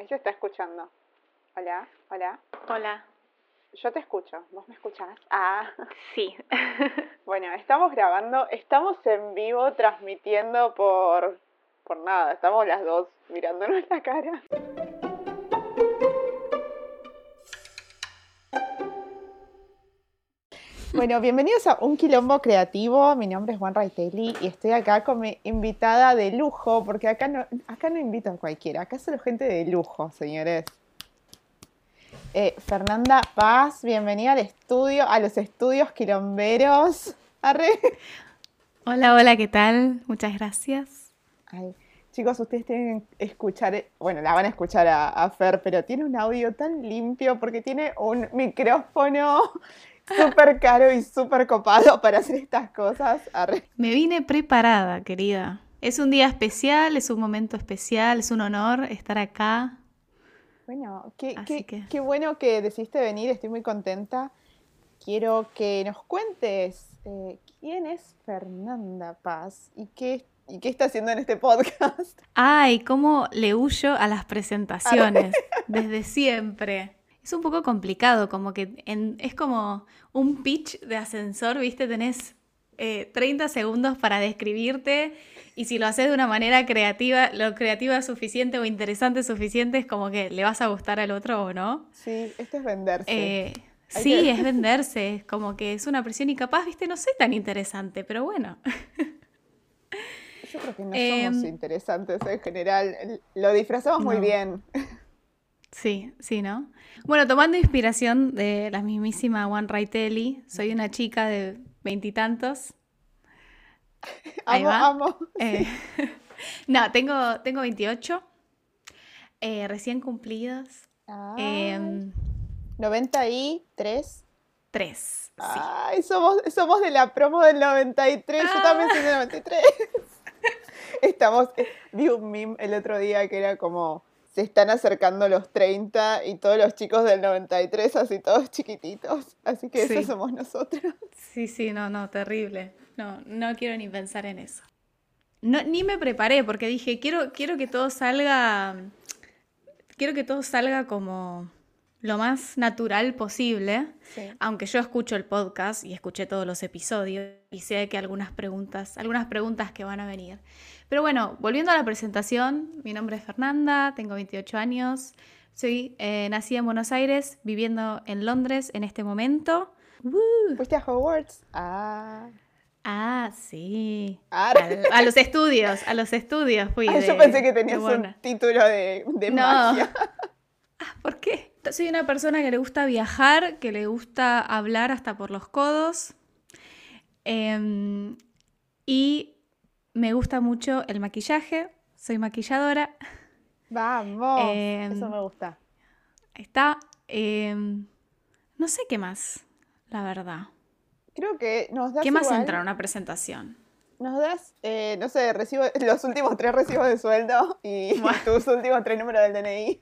Ahí se está escuchando. Hola, hola. Hola. Yo te escucho. ¿Vos me escuchás? Ah. Sí. bueno, estamos grabando, estamos en vivo transmitiendo por por nada, estamos las dos mirándonos la cara. Bueno, bienvenidos a Un Quilombo Creativo. Mi nombre es Juan Raitelli y estoy acá con mi invitada de lujo, porque acá no, acá no invito a cualquiera, acá solo gente de lujo, señores. Eh, Fernanda Paz, bienvenida al estudio, a los estudios quilomberos. Arre. Hola, hola, ¿qué tal? Muchas gracias. chicos, ustedes tienen que escuchar, bueno, la van a escuchar a, a Fer, pero tiene un audio tan limpio porque tiene un micrófono súper caro y súper copado para hacer estas cosas. Me vine preparada, querida. Es un día especial, es un momento especial, es un honor estar acá. Bueno, qué, qué, bueno que decidiste venir, estoy muy contenta. Quiero que nos cuentes eh, quién es Fernanda Paz y qué, y qué está haciendo en este podcast. Ay, cómo le huyo a las presentaciones, desde siempre es un poco complicado, como que es como un pitch de ascensor, ¿viste? Tenés 30 eh, segundos para describirte y si lo haces de una manera creativa, lo creativa suficiente o interesante suficiente es como que le vas a gustar al otro o no. Sí, esto es venderse. Eh, sí, es venderse, es como que es una presión y capaz, ¿viste? No soy tan interesante, pero bueno. Yo creo que no somos em, interesantes en general, lo disfrazamos muy bien. Sí, sí, ¿no? Bueno, tomando inspiración de la mismísima Juan Raitelli, soy una chica de veintitantos. Ahí va. amo. Eh, no, tengo, tengo 28, eh, recién cumplidos. Eh, 93. 3. Ay, somos, somos de la promo del 93. Yo también soy del 93. Estamos. Eh, vi un meme el otro día que era como se están acercando los 30 y todos los chicos del 93, así todos chiquititos. Así que eso somos nosotros. Sí, sí, no, no, terrible. No, no quiero ni pensar en eso. No, ni me preparé porque dije, quiero, quiero que todo salga, quiero que todo salga como lo más natural posible, aunque yo escucho el podcast y escuché todos los episodios y sé que algunas preguntas, algunas preguntas que van a venir. Pero bueno, volviendo a la presentación, mi nombre es Fernanda, tengo 28 años, soy eh, nacida en Buenos Aires, viviendo en Londres en este momento. ¿Fuiste a Hogwarts? Ah. Ah, sí. Ah. A, los estudios, a los estudios fui. Ah, yo pensé que tenías un título de, de no. magia. Ah, ¿Por qué? Soy una persona que le gusta viajar, que le gusta hablar hasta por los codos. Em, y me gusta mucho el maquillaje. Soy maquilladora. Vamos, em, eso me gusta. Está. Em, no sé qué más, la verdad. Creo que nos das. ¿Qué más entra en una presentación? Nos das, eh, no sé, recibo, los últimos tres recibos de sueldo y tus últimos tres números del DNI.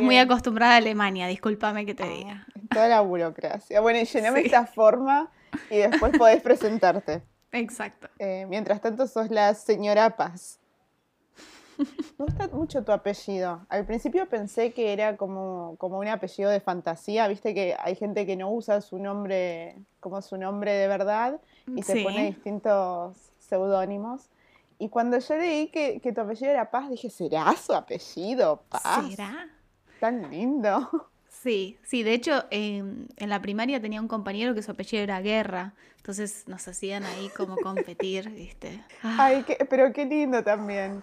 Muy acostumbrada a Alemania, discúlpame que te diga. Toda la burocracia. Bueno, y llename esta forma y después podés presentarte. Exacto. Eh, mientras tanto, sos la señora Paz. Me gusta mucho tu apellido. Al principio pensé que era como, como un apellido de fantasía. Viste que hay gente que no usa su nombre como su nombre de verdad y se pone distintos seudónimos. Y cuando yo leí que, que, tu apellido era Paz, dije, ¿será su apellido Paz? ¿Será? Tan lindo. Sí, sí, de hecho en la primaria tenía un compañero que su apellido era Guerra, entonces nos hacían ahí como competir, ¿viste? Ay, pero qué lindo también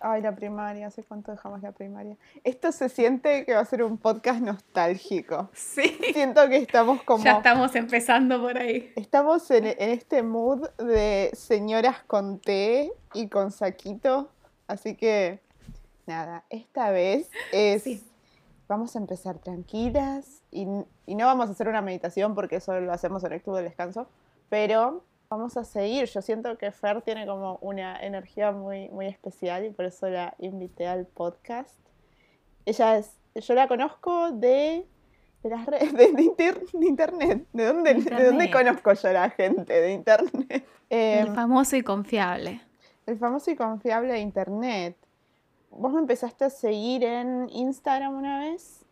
ay, la primaria, ¿hace cuánto dejamos la primaria? Esto se siente que va a ser un podcast nostálgico. Sí. Siento que estamos como... Ya estamos empezando por ahí. Estamos en, este mood de señoras con té y con saquito. Así que, nada, esta vez es... Vamos a empezar tranquilas y, y no vamos a hacer una meditación porque eso lo hacemos en el club del descanso. Pero vamos a seguir. Yo siento que Fer tiene como una energía muy, muy especial y por eso la invité al podcast. Ella es, yo la conozco de, de las redes, de, internet. ¿De dónde, ¿De dónde conozco yo a la gente? De internet. el em, famoso y confiable. El famoso y confiable de internet. Vos me empezaste a seguir en Instagram una vez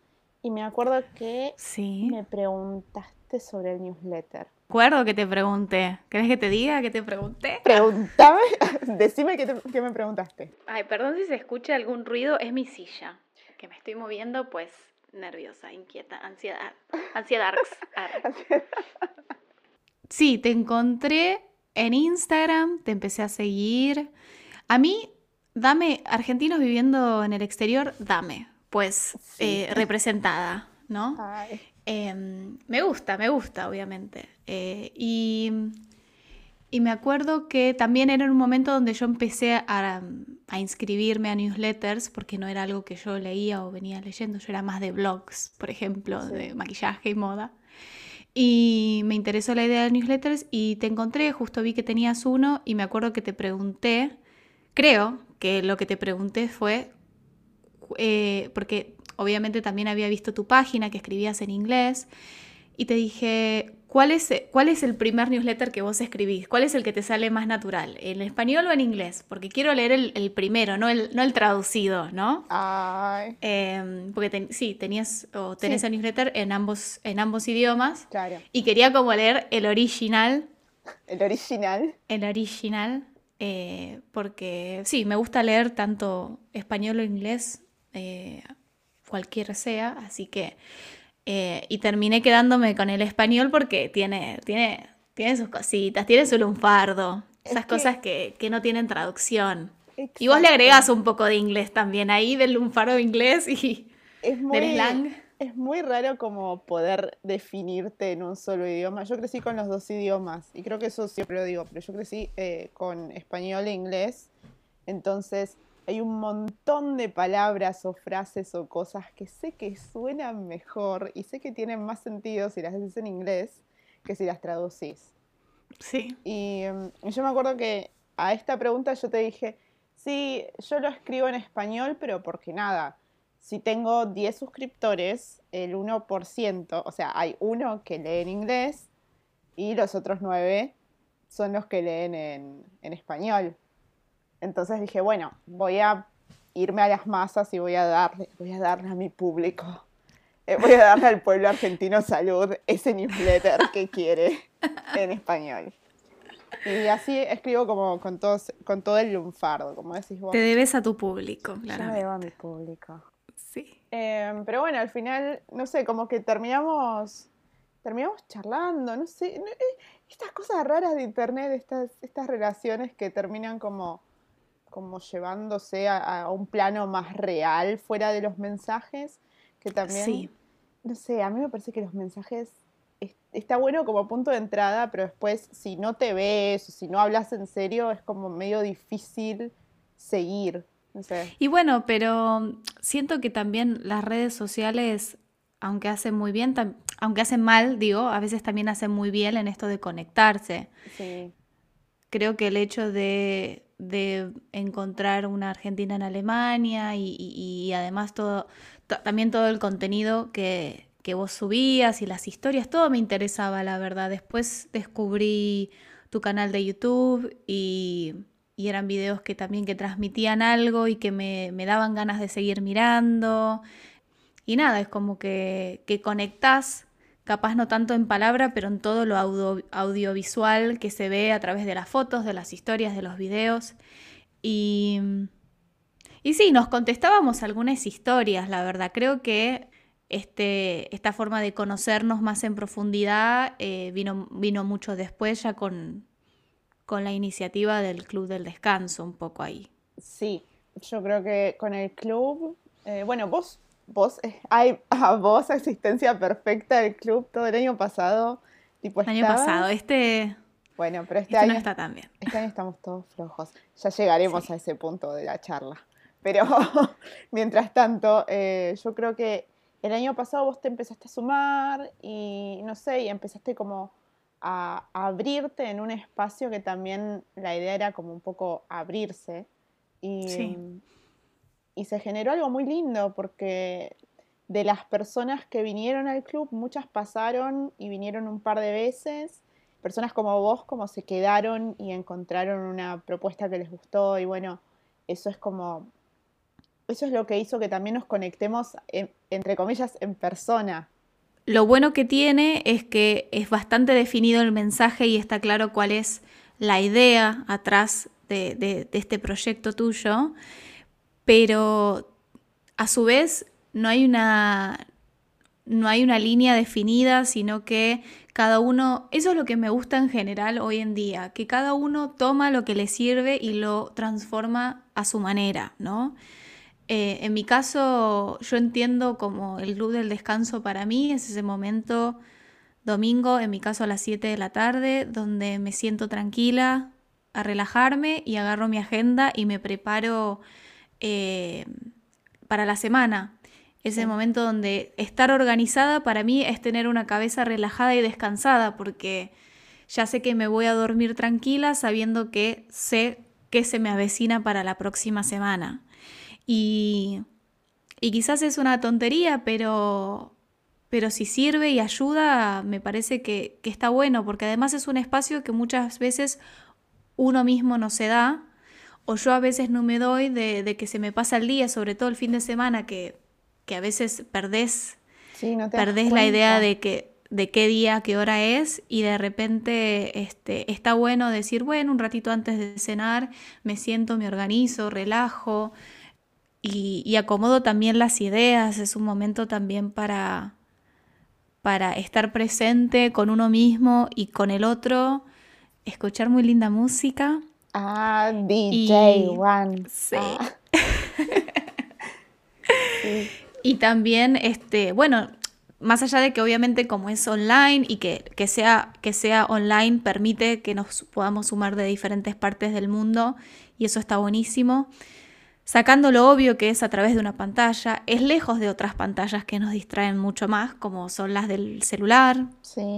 y me acuerdo que sí. me preguntaste sobre el newsletter. Recuerdo que te pregunté. ¿Querés que te diga que te pregunté? Pregúntame, decime qué, qué me preguntaste. Ay, perdón si se escucha algún ruido, es mi silla, que me estoy moviendo pues nerviosa, inquieta, ansiedad, ansiedad. Sí, te encontré en Instagram, te empecé a seguir. A mí, dame, argentinos viviendo en el exterior, dame, pues eh, representada, ¿no? Em, me gusta, me gusta, obviamente. Eh, y, y, me acuerdo que también era un momento donde yo empecé a, a, inscribirme a newsletters, porque no era algo que yo leía o venía leyendo, yo era más de blogs, por ejemplo, de maquillaje y moda. Y me interesó la idea de newsletters y te encontré, justo vi que tenías uno y me acuerdo que te pregunté, creo que lo que te pregunté fue, eh, porque obviamente también había visto tu página que escribías en inglés y te dije, ¿cuál es, ¿cuál es el primer newsletter que vos escribís? ¿Cuál es el que te sale más natural? ¿En español o en inglés? Porque quiero leer el, primero, no el, no el traducido, ¿no? Ay. Em, porque sí, tenías o tenés el newsletter en ambos, en ambos idiomas. Claro. Y quería como leer el original. ¿El original? El original. Eh, porque sí, me gusta leer tanto español o inglés, eh, cualquiera sea, así que eh, y terminé quedándome con el español porque tiene, tiene, tiene sus cositas, tiene su lunfardo, esas cosas que, no tienen traducción. Y vos le agregás un poco de inglés también ahí, del lunfardo inglés y es muy, del slang. Es muy raro como poder definirte en un solo idioma. Yo crecí con los dos idiomas y creo que eso siempre lo digo, pero yo crecí eh, con español e inglés. Entonces, hay un montón de palabras o frases o cosas que sé que suenan mejor y sé que tienen más sentido si las dices en inglés que si las traducís. Sí. Y, em, yo me acuerdo que a esta pregunta yo te dije, sí, yo lo escribo en español, pero porque nada, si tengo 10 suscriptores, el 1%, o sea, hay uno que lee en inglés y los otros 9 son los que leen en, en español. Entonces dije, bueno, voy a irme a las masas y voy a darle, voy a darle a mi público, eh, voy a darle al pueblo argentino salud ese newsletter que quiere en español. Y así escribo como con, todos, con todo el lunfardo, como decís vos. Te debes a tu público, claro. Yo me debo a mi público. Sí. Em, pero bueno, al final, no sé, como que terminamos, terminamos charlando, no sé, eh, estas cosas raras de internet, estas, estas relaciones que terminan como como llevándose a, un plano más real fuera de los mensajes, que también, sí. no sé, a mí me parece que los mensajes está bueno como punto de entrada, pero después si no te ves o si no hablas en serio es como medio difícil seguir. No sé. Y bueno, pero siento que también las redes sociales, aunque hacen muy bien, aunque hacen mal, digo, a veces también hacen muy bien en esto de conectarse. Sí. Creo que el hecho de de encontrar una Argentina en Alemania y, además todo, también todo el contenido que, vos subías y las historias, todo me interesaba, la verdad. Después descubrí tu canal de YouTube y, eran videos que también que transmitían algo y que me, daban ganas de seguir mirando. Y nada, es como que, que conectás capaz no tanto en palabra, pero en todo lo audiovisual que se ve a través de las fotos, de las historias, de los videos. Y, y sí, nos contestábamos algunas historias, la verdad. Creo que este, esta forma de conocernos más en profundidad eh, vino, vino mucho después, ya con, con la iniciativa del Club del Descanso, un poco ahí. Sí, yo creo que con el club, eh, bueno, vos vos, eh, hay a vos existencia perfecta del club todo el año pasado. Tipo, el año pasado, este. Bueno, pero este, año. No está tan bien. Este año estamos todos flojos. Ya llegaremos a ese punto de la charla. Pero mientras tanto, eh, yo creo que el año pasado vos te empezaste a sumar y no sé, y empezaste como a, abrirte en un espacio que también la idea era como un poco abrirse. Y, sí y se generó algo muy lindo porque de las personas que vinieron al club, muchas pasaron y vinieron un par de veces. Personas como vos, como se quedaron y encontraron una propuesta que les gustó y bueno, eso es como eso es lo que hizo que también nos conectemos, entre comillas, en persona. Lo bueno que tiene es que es bastante definido el mensaje y está claro cuál es la idea atrás de, este proyecto tuyo, pero a su vez no hay una, no hay una línea definida, sino que cada uno, eso es lo que me gusta en general hoy en día, que cada uno toma lo que le sirve y lo transforma a su manera, ¿no? Eh, en mi caso, yo entiendo como el club del descanso para mí es ese momento domingo, en mi caso a las 7 de la tarde, donde me siento tranquila a relajarme y agarro mi agenda y me preparo eh, para la semana. Ese momento donde estar organizada para mí es tener una cabeza relajada y descansada, porque ya sé que me voy a dormir tranquila sabiendo que sé que se me avecina para la próxima semana. Y, quizás es una tontería, pero, pero si sirve y ayuda, me parece que, está bueno, porque además es un espacio que muchas veces uno mismo no se da, o yo a veces no me doy de, que se me pasa el día, sobre todo el fin de semana, que, a veces perdés, perdés la idea de que de qué día, qué hora es y de repente este, está bueno decir, bueno, un ratito antes de cenar me siento, me organizo, relajo, y, acomodo también las ideas, es un momento también para, para estar presente con uno mismo y con el otro, escuchar muy linda música. Ah, DJ One. Ah. Sí. Y también, este, bueno, más allá de que obviamente como es online y que, que, sea, que sea online permite que nos podamos sumar de diferentes partes del mundo y eso está buenísimo sacando lo obvio que es a través de una pantalla, es lejos de otras pantallas que nos distraen mucho más, como son las del celular,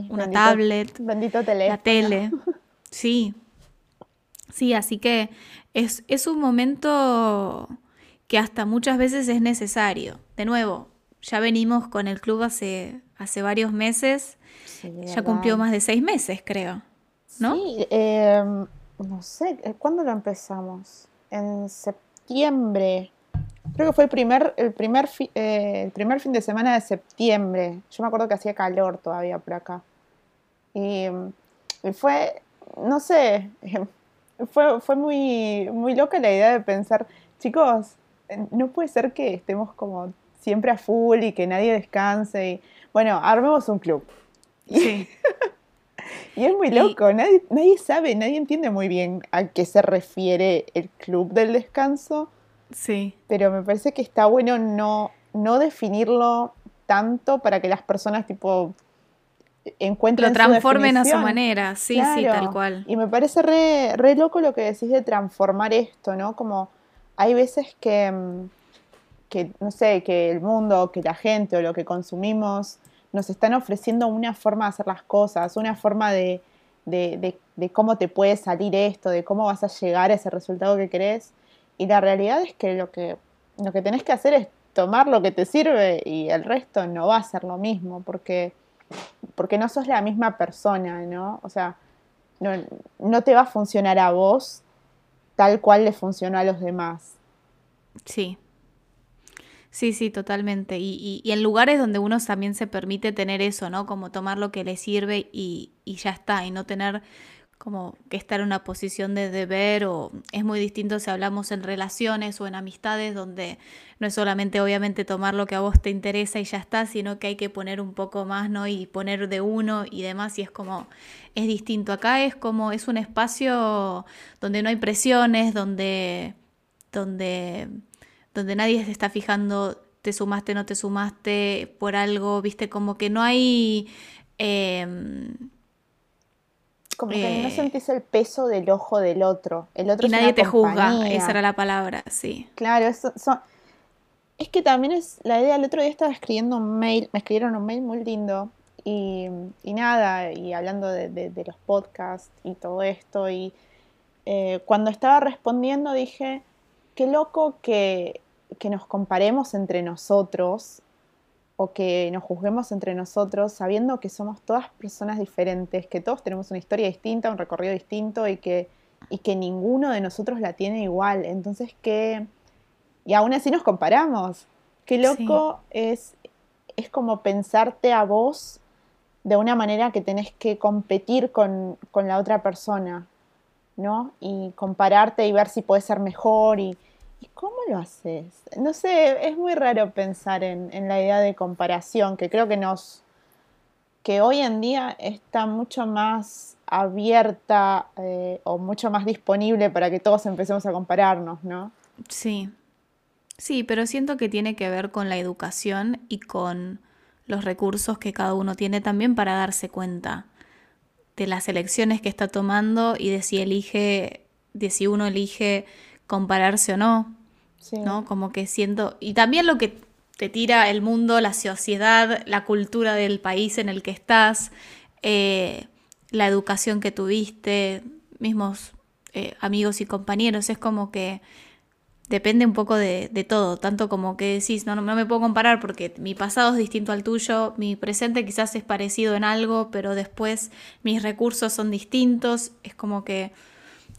una tablet, bendito la tele. Sí, sí, así que es, es un momento que hasta muchas veces es necesario. De nuevo, ya venimos con el club hace, hace varios meses, ya cumplió más de seis meses, creo. ¿No? Sí, em, no sé, ¿cuándo lo empezamos? En septiembre septiembre. Creo que fue el primer, el, primer eh, el primer fin de semana de septiembre. Yo me acuerdo que hacía calor todavía por acá. Y, fue, no sé, fue, fue muy, muy loca la idea de pensar, chicos, no puede ser que estemos como siempre a full y que nadie descanse. Y, bueno, armemos un club. Sí. Y es muy loco, nadie, nadie sabe, nadie entiende muy bien a qué se refiere el club del descanso. Sí. Pero me parece que está bueno no, no definirlo tanto para que las personas tipo encuentren lo transformen a su manera, sí, sí, tal cual. Y me parece re, re loco lo que decís de transformar esto, ¿no? Como hay veces que, mm, que, no sé, que el mundo, que la gente o lo que consumimos nos están ofreciendo una forma de hacer las cosas, una forma de, cómo te puede salir esto, de cómo vas a llegar a ese resultado que querés. Y la realidad es que lo que, lo que tenés que hacer es tomar lo que te sirve y el resto no va a ser lo mismo, porque, porque no sos la misma persona, ¿no? O sea, no, no te va a funcionar a vos tal cual le funcionó a los demás. Sí, Sí, sí, totalmente. Y, y, en lugares donde uno también se permite tener eso, ¿no? Como tomar lo que le sirve y, y ya está, y no tener como que estar en una posición de deber o es muy distinto si hablamos en relaciones o en amistades donde no es solamente obviamente tomar lo que a vos te interesa y ya está, sino que hay que poner un poco más, ¿no? Y poner de uno y demás y es como, es distinto. Acá es como, es un espacio donde no hay presiones, donde, donde donde nadie se está fijando te sumaste, no te sumaste por algo, viste, como que no hay... Em, como que no eh, sentís el peso del ojo del otro. El otro y nadie te juzga, esa era la palabra, sí. Claro, eso, es que también es la idea. El otro día estaba escribiendo un mail, me escribieron un mail muy lindo y, nada, y hablando de, los podcasts y todo esto. Y eh, cuando estaba respondiendo dije, qué loco que que nos comparemos entre nosotros o que nos juzguemos entre nosotros sabiendo que somos todas personas diferentes, que todos tenemos una historia distinta, un recorrido distinto y que, y que ninguno de nosotros la tiene igual. Entonces, qué, y aún así nos comparamos. Qué loco es, es como pensarte a vos de una manera que tenés que competir con, la otra persona, ¿no? Y compararte y ver si puedes ser mejor y, cómo lo haces. No sé, es muy raro pensar en, la idea de comparación, que creo que nos, que hoy en día está mucho más abierta eh, o mucho más disponible para que todos empecemos a compararnos, ¿no? Sí. Sí, pero siento que tiene que ver con la educación y con los recursos que cada uno tiene también para darse cuenta de las elecciones que está tomando y de si elige, de si uno elige compararse o no. ¿No? Como que siento. Y también lo que te tira el mundo, la sociedad, la cultura del país en el que estás, eh, la educación que tuviste, mismos eh, amigos y compañeros. Es como que depende un poco de, todo, tanto como que decís, no, no, me puedo comparar porque mi pasado es distinto al tuyo, mi presente quizás es parecido en algo, pero después mis recursos son distintos, es como que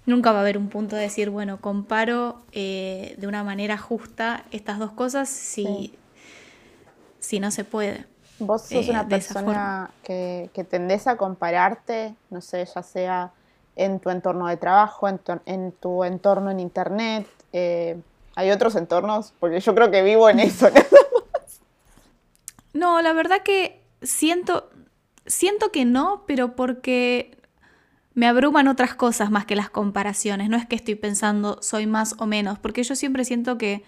nunca va a haber un punto de decir, bueno, comparo eh, de una manera justa estas dos cosas si, si no se puede. Vos sos una eh, persona que, que tendés a compararte, no sé, ya sea en tu entorno de trabajo, en en tu entorno en internet, eh, hay otros entornos, porque yo creo que vivo en eso. no, la verdad que siento, siento que no, pero porque me abruman otras cosas más que las comparaciones. No es que estoy pensando soy más o menos, porque yo siempre siento que,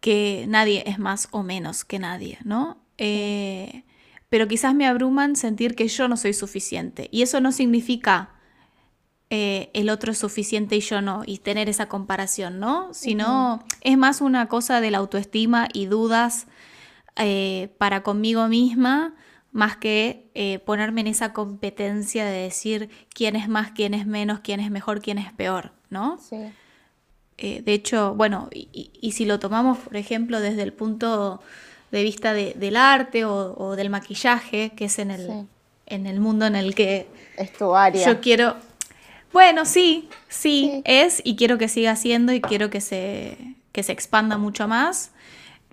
que nadie es más o menos que nadie, ¿no? Eh, pero quizás me abruman sentir que yo no soy suficiente. Y eso no significa eh, el otro es suficiente y yo no, y tener esa comparación, ¿no? Sino es más una cosa de la autoestima y dudas eh, para conmigo misma, más que eh, ponerme en esa competencia de decir quién es más, quién es menos, quién es mejor, quién es peor, ¿no? Sí. de hecho, bueno, y, si lo tomamos, por ejemplo, desde el punto de vista del arte o, del maquillaje, que es en el, en el mundo en el que es tu área. yo quiero, bueno, sí, sí, es y quiero que siga siendo y quiero que se, que se expanda mucho más.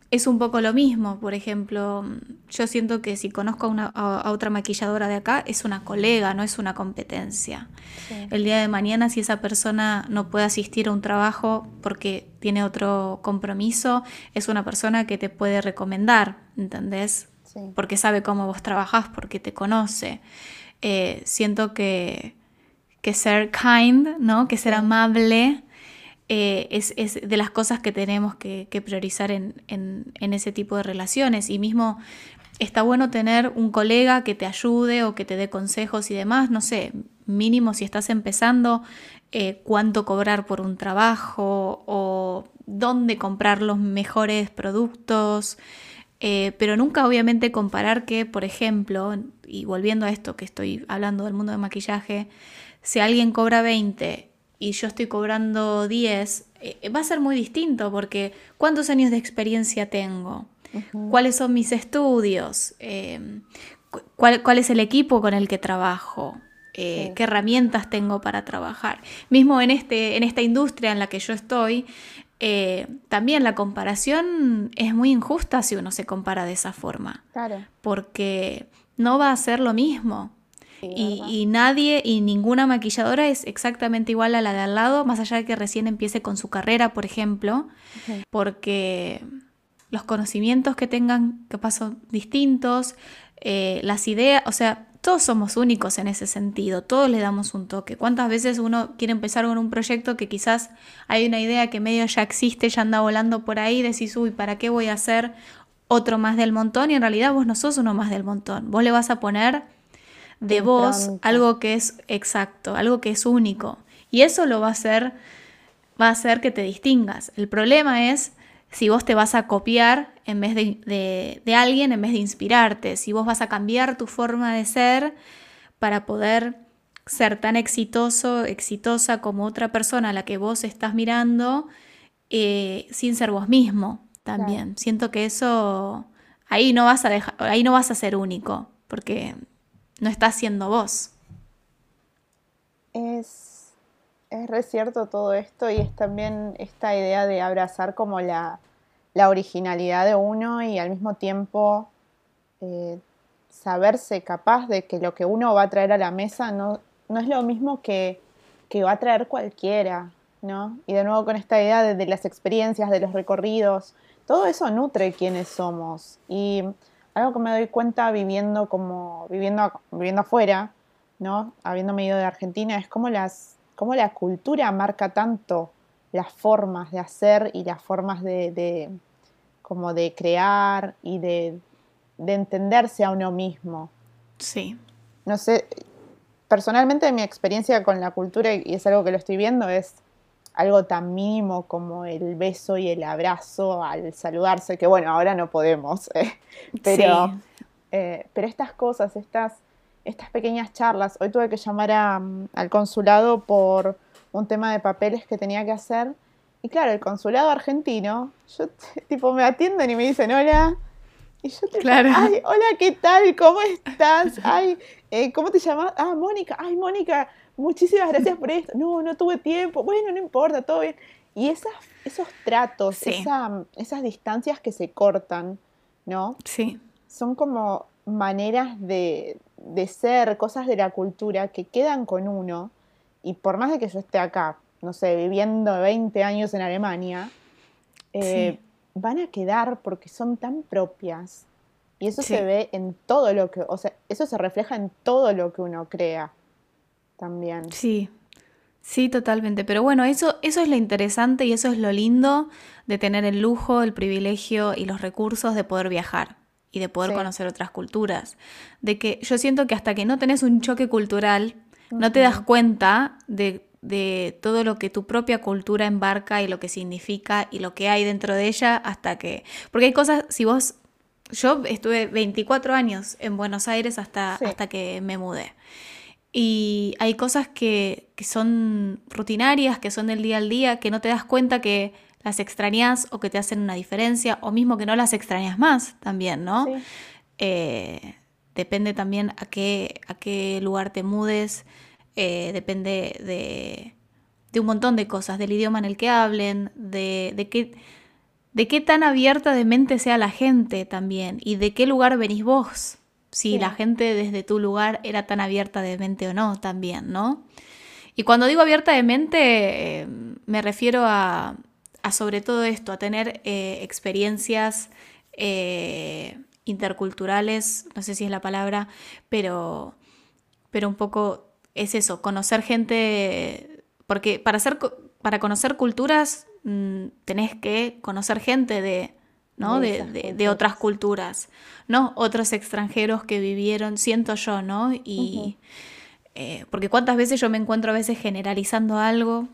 Es un poco lo mismo, por ejemplo, yo siento que si conozco a, una, a, otra maquilladora de acá, es una colega, no es una competencia. El día de mañana, si esa persona no puede asistir a un trabajo porque tiene otro compromiso, es una persona que te puede recomendar, ¿entendés? Porque sabe cómo vos trabajás, porque te conoce. Eh, siento que, que ser kind, ¿no? Que ser amable eh, es, de las cosas que tenemos que, priorizar en, ese tipo de relaciones. Y mismo está bueno tener un colega que te ayude o que te dé consejos y demás, no sé, mínimo si estás empezando, eh, cuánto cobrar por un trabajo o dónde comprar los mejores productos. Eh, pero nunca obviamente comparar que, por ejemplo, y volviendo a esto que estoy hablando del mundo de maquillaje, si alguien cobra 20 y yo estoy cobrando 10, eh, va a ser muy distinto porque ¿cuántos años de experiencia tengo? ¿Cuáles son mis estudios? Em, ¿cuál, es el equipo con el que trabajo? Eh, ¿Qué herramientas tengo para trabajar? Mismo en, este, en esta industria en la que yo estoy, eh, también la comparación es muy injusta si uno se compara de esa forma. Claro. Porque no va a ser lo mismo y, nadie y ninguna maquilladora es exactamente igual a la de al lado, más allá de que recién empiece con su carrera, por ejemplo, porque los conocimientos que tengan que pasan distintos, eh, las ideas, o sea, todos somos únicos en ese sentido, todos le damos un toque. ¿Cuántas veces uno quiere empezar con un proyecto que quizás hay una idea que medio ya existe, ya anda volando por ahí, decís, uy, ¿para qué voy a hacer otro más del montón? Y en realidad vos no sos uno más del montón, vos le vas a poner de vos algo que es exacto, algo que es único. Y eso lo va a hacer, va a hacer que te distingas. El problema es si vos te vas a copiar en vez de, de, alguien, en vez de inspirarte, si vos vas a cambiar tu forma de ser para poder ser tan exitoso, exitosa como otra persona a la que vos estás mirando, eh, sin ser vos mismo también. Siento que eso ahí no vas a dejar, ahí no vas a ser único, porque no estás siendo vos. Es, es re cierto todo esto y es también esta idea de abrazar como la, originalidad de uno y al mismo tiempo eh, saberse capaz de que lo que uno va a traer a la mesa no, no es lo mismo que, que, va a traer cualquiera, ¿no? Y de nuevo con esta idea de, de las experiencias, de los recorridos, todo eso nutre quienes somos. Y algo que me doy cuenta viviendo como viviendo, viviendo afuera, ¿no? Habiéndome ido de Argentina, es como las cómo la cultura marca tanto las formas de hacer y las formas de, como de crear y de, de, entenderse a uno mismo. Sí. No sé, personalmente mi experiencia con la cultura, y es algo que lo estoy viendo, es algo tan mínimo como el beso y el abrazo al saludarse, que bueno, ahora no podemos, eh, pero, eh, pero estas cosas, estas estas pequeñas charlas. Hoy tuve que llamar al consulado por un tema de papeles que tenía que hacer. Y claro, el consulado argentino, yo tipo me atienden y me dicen hola. Y yo te claro. ay, hola, ¿qué tal? ¿Cómo estás? Ay, eh, ¿cómo te llamas? Ah, Mónica, ay, Mónica, muchísimas gracias por esto. No, no tuve tiempo. Bueno, no importa, todo bien. Y esas, esos tratos, esas distancias que se cortan, ¿no? Sí. Son como maneras de, de ser, cosas de la cultura que quedan con uno, y por más de que yo esté acá, no sé, viviendo 20 años en Alemania, eh, van a quedar porque son tan propias. Y eso se ve en todo lo que, o sea, eso se refleja en todo lo que uno crea también. Sí, sí, totalmente. Pero bueno, eso, eso es lo interesante y eso es lo lindo de tener el lujo, el privilegio y los recursos de poder viajar y de poder conocer otras culturas. De que yo siento que hasta que no tenés un choque cultural, no te das cuenta de, todo lo que tu propia cultura embarca y lo que significa y lo que hay dentro de ella hasta que... Porque hay cosas, si vos... Yo estuve 24 años en Buenos Aires hasta, hasta que me mudé. Y hay cosas que, que son rutinarias, que son del día al día, que no te das cuenta que las extrañas o que te hacen una diferencia, o mismo que no las extrañas más también, ¿no? Eh, depende también a qué, a qué lugar te mudes, eh, depende de, un montón de cosas, del idioma en el que hablen, de, de, qué, de qué tan abierta de mente sea la gente también, y de qué lugar venís vos, si la gente desde tu lugar era tan abierta de mente o no también, ¿no? Y cuando digo abierta de mente, eh, me refiero a, sobre todo esto, a tener eh, experiencias eh, interculturales, no sé si es la palabra, pero, pero un poco es eso, conocer gente, porque para, hacer, para conocer culturas mm, tenés que conocer gente de, ¿no? De, otras culturas, ¿no? Otros extranjeros que vivieron, siento yo, ¿no? Y eh, porque cuántas veces yo me encuentro a veces generalizando algo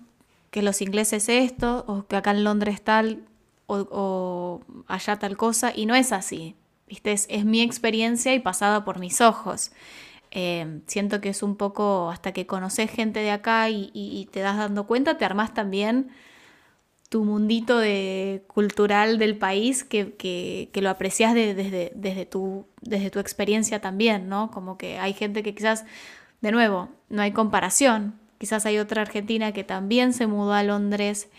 que los ingleses esto, o que acá en Londres tal, o, allá tal cosa, y no es así. ¿viste? Es, mi experiencia y pasada por mis ojos. Eh, siento que es un poco hasta que conoces gente de acá y, te das dando cuenta, te armas también tu mundito de, cultural del país que, lo aprecias desde, desde, tu, desde tu experiencia también, ¿no? Como que hay gente que quizás, de nuevo, no hay comparación, Quizás hay otra argentina que también se mudó a Londres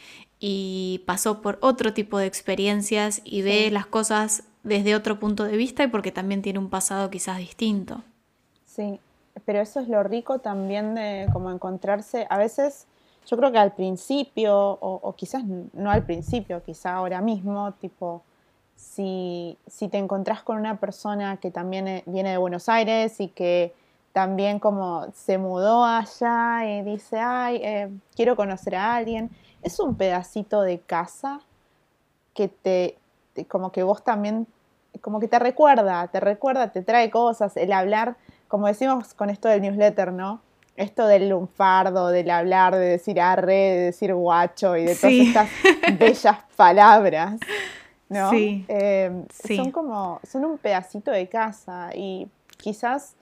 y pasó por otro tipo de experiencias y ve las cosas desde otro punto de vista y porque también tiene un pasado quizás distinto. Sí, pero eso es lo rico también de como encontrarse, a veces yo creo que al principio, o, quizás no al principio, quizá ahora mismo, tipo, si, si te encontrás con una persona que también eh, viene de Buenos Aires y que también como se mudó allá y dice, ay, eh, quiero conocer a alguien. Es un pedacito de casa que te, como que vos también, como que te recuerda, te recuerda, te trae cosas, el hablar, como decimos con esto del newsletter, ¿no? Esto del lunfardo, del hablar, de decir arre, de decir guacho y de todas estas bellas palabras, ¿no? Eh, sí. Son como, son un pedacito de casa y quizás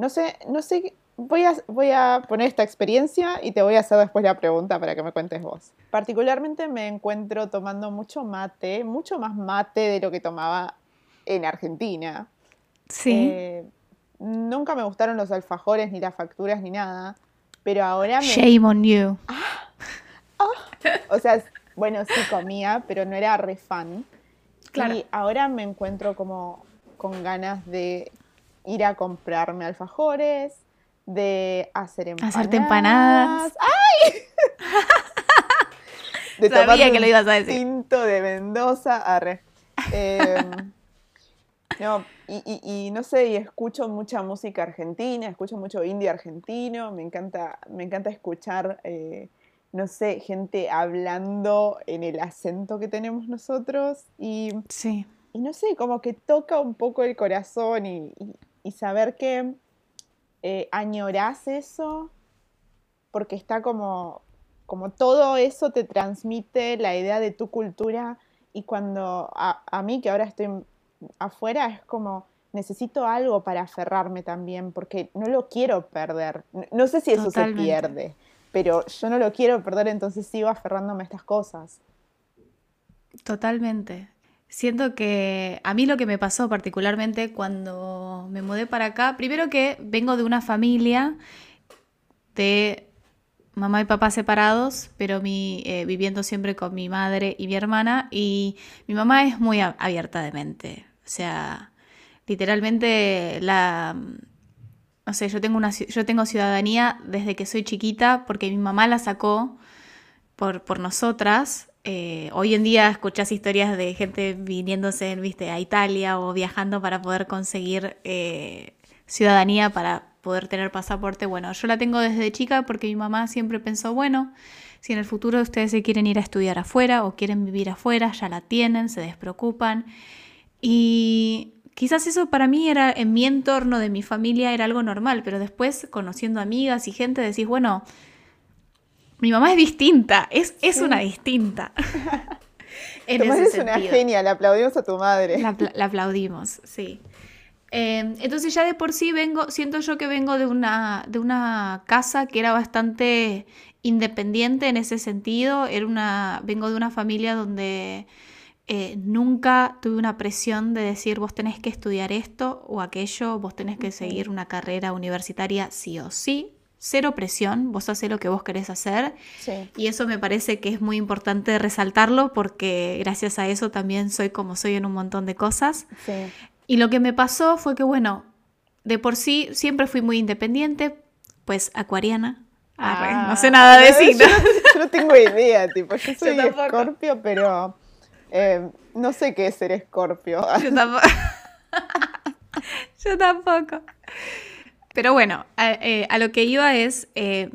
no sé, no sé, voy a, voy a poner esta experiencia y te voy a hacer después la pregunta para que me cuentes vos. Particularmente me encuentro tomando mucho mate, mucho más mate de lo que tomaba en Argentina. Sí. Eh, nunca me gustaron los alfajores, ni las facturas, ni nada. Pero ahora me... Shame on you. Ah, o sea, bueno, sí comía, pero no era re fan. Claro. Y ahora me encuentro como con ganas de ir a comprarme alfajores, de hacer empanadas. Hacerte empanadas. ¡Ay! de Sabía que lo ibas a decir. tinto de Mendoza. Arre. Em, no, y, y- y no sé, y escucho mucha música argentina, escucho mucho indie argentino, me encanta, me encanta escuchar, eh, no sé, gente hablando en el acento que tenemos nosotros y, Sí. y no sé, como que toca un poco el corazón y, saber que eh, añorás eso porque está como, como todo eso te transmite la idea de tu cultura y cuando a, a mí que ahora estoy afuera es como necesito algo para aferrarme también porque no lo quiero perder. No sé si eso Totalmente. se pierde, pero yo no lo quiero perder, entonces sigo aferrándome a estas cosas. Totalmente. Siento que a mí lo que me pasó particularmente cuando me mudé para acá, primero que vengo de una familia de mamá y papá separados, pero mi, eh, viviendo siempre con mi madre y mi hermana, y mi mamá es muy abierta de mente. O sea, literalmente la... No sé, yo tengo, una, yo tengo ciudadanía desde que soy chiquita porque mi mamá la sacó por, por nosotras. Eh, hoy en día escuchás historias de gente viniéndose viste, a Italia o viajando para poder conseguir eh, ciudadanía, para poder tener pasaporte. Bueno, yo la tengo desde chica porque mi mamá siempre pensó, bueno, si en el futuro ustedes se quieren ir a estudiar afuera o quieren vivir afuera, ya la tienen, se despreocupan. Y quizás eso para mí era, en mi entorno de mi familia, era algo normal, pero después conociendo amigas y gente decís, bueno, mi mamá es distinta, es, es Sí. una distinta. en tu madre ese es una genia, le aplaudimos a tu madre. La, apla- la aplaudimos, sí. Eh, entonces ya de por sí vengo, siento yo que vengo de una, de una casa que era bastante independiente en ese sentido. Era una, vengo de una familia donde eh, nunca tuve una presión de decir vos tenés que estudiar esto o aquello, vos tenés que seguir una carrera universitaria sí o sí. Cero presión, vos haces lo que vos querés hacer. Sí. Y eso me parece que es muy importante resaltarlo porque gracias a eso también soy como soy en un montón de cosas. Sí. Y lo que me pasó fue que, bueno, de por sí siempre fui muy independiente, pues acuariana. Ah, no sé nada de signos. Yo, no tengo idea, tipo, yo soy escorpio, pero eh, no sé qué es ser escorpio. Yo tampoco. Yo tampoco. Pero bueno, a, eh, a lo que iba es, eh,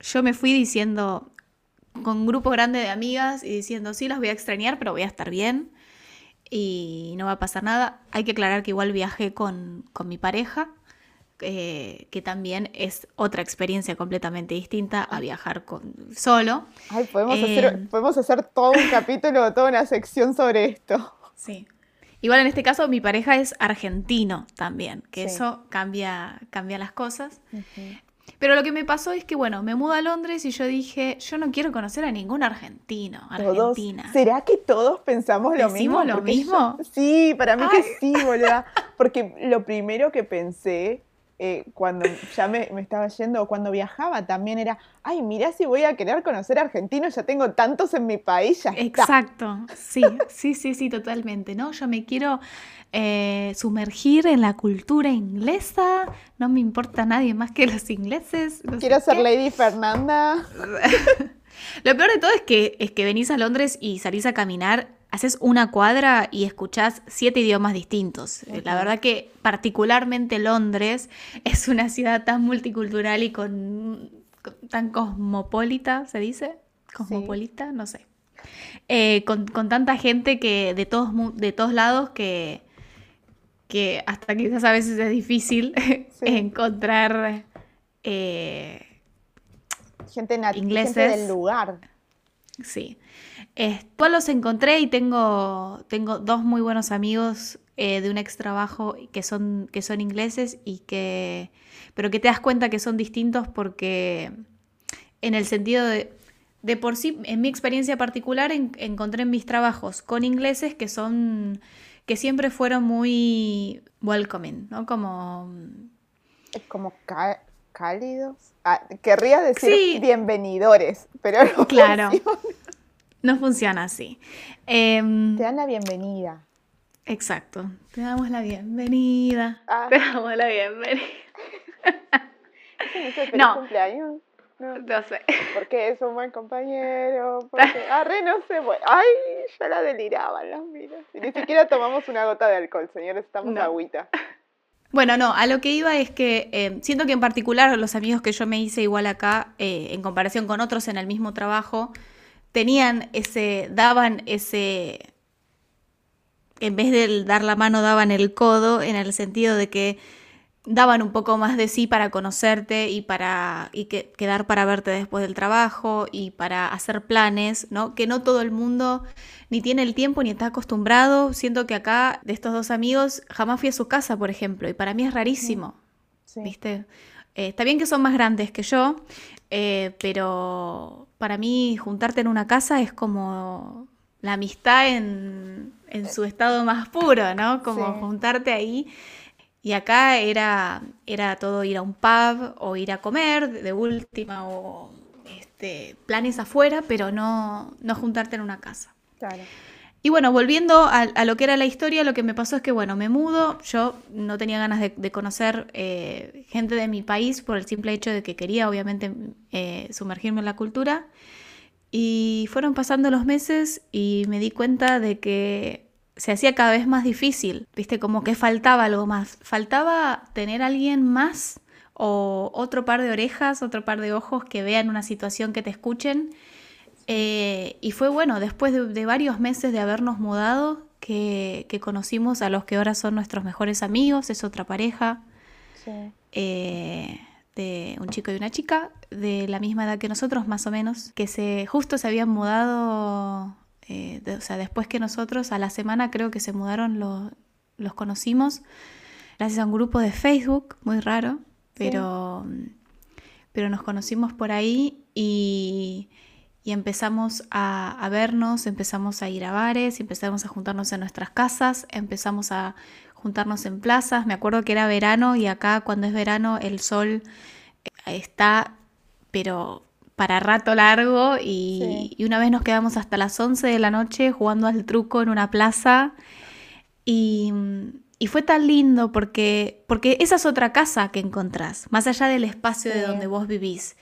yo me fui diciendo con un grupo grande de amigas y diciendo, sí, las voy a extrañar, pero voy a estar bien y no va a pasar nada. Hay que aclarar que igual viajé con, con mi pareja, eh, que también es otra experiencia completamente distinta a viajar con, solo. Ay, podemos, Eh, hacer, podemos hacer todo un capítulo, toda una sección sobre esto. Sí. Igual en este caso mi pareja es argentino también, que Sí. eso cambia, cambia las cosas. Pero lo que me pasó es que, bueno, me mudo a Londres y yo dije, yo no quiero conocer a ningún argentino, Todos, argentina. ¿Será que todos pensamos lo ¿Decimos mismo? lo Porque yo- mismo? sí, para mí que sí, boluda. Porque lo primero que pensé eh, cuando ya me, me estaba yendo, o cuando viajaba también era, ay, mirá si voy a querer conocer argentinos, ya tengo tantos en mi país, ya está. Exacto, sí, sí, sí, sí, totalmente, ¿no? Yo me quiero eh, sumergir en la cultura inglesa, no me importa nadie más que los ingleses. no Quiero ser qué. Lady Fernanda. Lo peor de todo es que, es que venís a Londres y salís a caminar, haces una cuadra y escuchás siete idiomas distintos. La verdad que particularmente Londres es una ciudad tan multicultural y con, con- tan cosmopolita, ¿se dice? Cosmopolita, no sé. Eh, con, con tanta gente que de todos, de todos lados que, que hasta quizás a veces es difícil encontrar... eh, Gente, nat- Ingleses. gente del lugar. Sí. Eh, Después los encontré y tengo, tengo dos muy buenos amigos eh, de un ex trabajo que son, que son ingleses y que. pero que te das cuenta que son distintos porque en el sentido de. De por sí, en mi experiencia particular, en- encontré en mis trabajos con ingleses que son. que siempre fueron muy welcoming, ¿no? Como. Es como ca- cálidos. Ah, querría decir bienvenidores, pero no Claro. No funciona así. Em, Te dan la bienvenida. Exacto. Te damos la bienvenida. Ah. Te damos la bienvenida. no. cumpleaños? No. no. sé. Porque es un buen compañero. Porque... Arre, no sé. Ay, ya la deliraban las miras. ni siquiera tomamos una gota de alcohol, señores. Estamos no. agüita. Bueno, no, a lo que iba es que eh, siento que en particular los amigos que yo me hice igual acá, eh, en comparación con otros en el mismo trabajo, tenían ese, daban ese, en vez de dar la mano, daban el codo, en el sentido de que daban un poco más de sí para conocerte y para y que, quedar para verte después del trabajo y para hacer planes, ¿no? Que no todo el mundo ni tiene el tiempo ni está acostumbrado. Siento que acá de estos dos amigos jamás fui a su casa, por ejemplo, y para mí es rarísimo, ¿viste? Eh, está bien que son más grandes que yo, eh, pero para mí juntarte en una casa es como la amistad en, en su estado más puro, ¿no? Como juntarte ahí. Y acá era, era todo ir a un pub o ir a comer de última o este, planes afuera, pero no, no juntarte en una casa. Claro. Y bueno, volviendo a, lo que era la historia, lo que me pasó es que, bueno, me mudo, yo no tenía ganas de, conocer eh, gente de mi país por el simple hecho de que quería, obviamente, eh, sumergirme en la cultura. Y fueron pasando los meses y me di cuenta de que se hacía cada vez más difícil, viste, como que faltaba algo más, faltaba tener alguien más o otro par de orejas, otro par de ojos que vean una situación, que te escuchen. Eh, y fue bueno, después de, varios meses de habernos mudado, que, conocimos a los que ahora son nuestros mejores amigos, es otra pareja. Eh, de un chico y una chica de la misma edad que nosotros, más o menos, que se justo se habían mudado eh, o sea, después que nosotros, a la semana creo que se mudaron, los, conocimos gracias a un grupo de Facebook, muy raro, pero, pero nos conocimos por ahí y, empezamos a, vernos, empezamos a ir a bares, empezamos a juntarnos en nuestras casas, empezamos a juntarnos en plazas. Me acuerdo que era verano y acá cuando es verano el sol está, pero para rato largo y, una vez nos quedamos hasta las 11 de la noche jugando al truco en una plaza y, fue tan lindo porque, porque esa es otra casa que encontrás, más allá del espacio de donde vos vivís.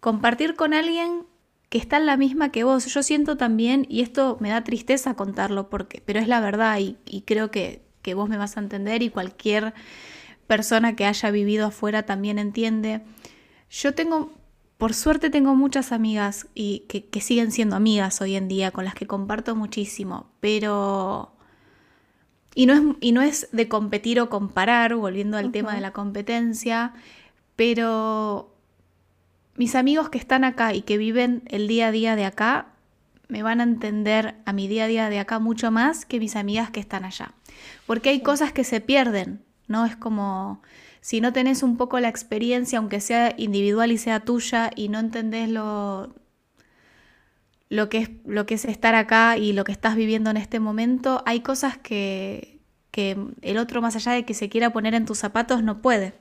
Compartir con alguien que está en la misma que vos. Yo siento también, y esto me da tristeza contarlo, porque, pero es la verdad y, y creo que, que vos me vas a entender y cualquier persona que haya vivido afuera también entiende. Yo tengo por suerte tengo muchas amigas y que, siguen siendo amigas hoy en día, con las que comparto muchísimo, pero... Y no, es, y no es de competir o comparar, volviendo al tema de la competencia, pero mis amigos que están acá y que viven el día a día de acá, me van a entender a mi día a día de acá mucho más que mis amigas que están allá. Porque hay cosas que se pierden, ¿no? Es como si no tenés un poco la experiencia, aunque sea individual y sea tuya, y no entendés lo, lo, que, es, lo que es estar acá y lo que estás viviendo en este momento, hay cosas que, el otro, más allá de que se quiera poner en tus zapatos, no puede.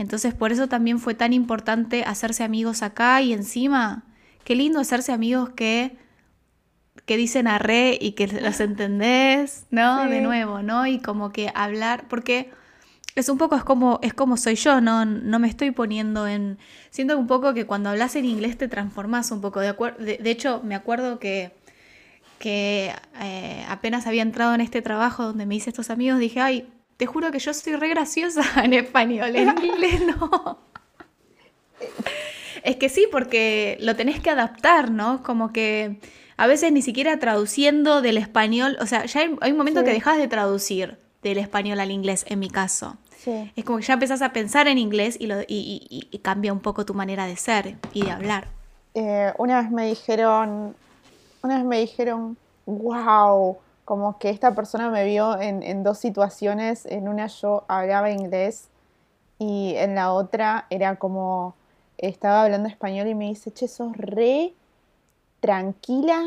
Entonces, por eso también fue tan importante hacerse amigos acá y encima, qué lindo hacerse amigos que que dicen arre y que los entendés, ¿no? De nuevo, ¿no? Y como que hablar, porque es un poco es como, es como soy yo, no, no me estoy poniendo en... Siento un poco que cuando hablas en inglés te transformas un poco. De, de, hecho, me acuerdo que, que eh, apenas había entrado en este trabajo donde me hice estos amigos, dije, ay, te juro que yo soy re graciosa en español, en inglés no. es que sí, porque lo tenés que adaptar, ¿no? Como que a veces ni siquiera traduciendo del español, o sea, ya hay, un momento que dejas de traducir del español al inglés, en mi caso. Es como que ya empezás a pensar en inglés y, lo, y, cambia un poco tu manera de ser y de hablar. Eh, una vez me dijeron, una vez me dijeron, wow, como que esta persona me vio en, dos situaciones, en una yo hablaba inglés y en la otra era como, estaba hablando español y me dice, che, sos re tranquila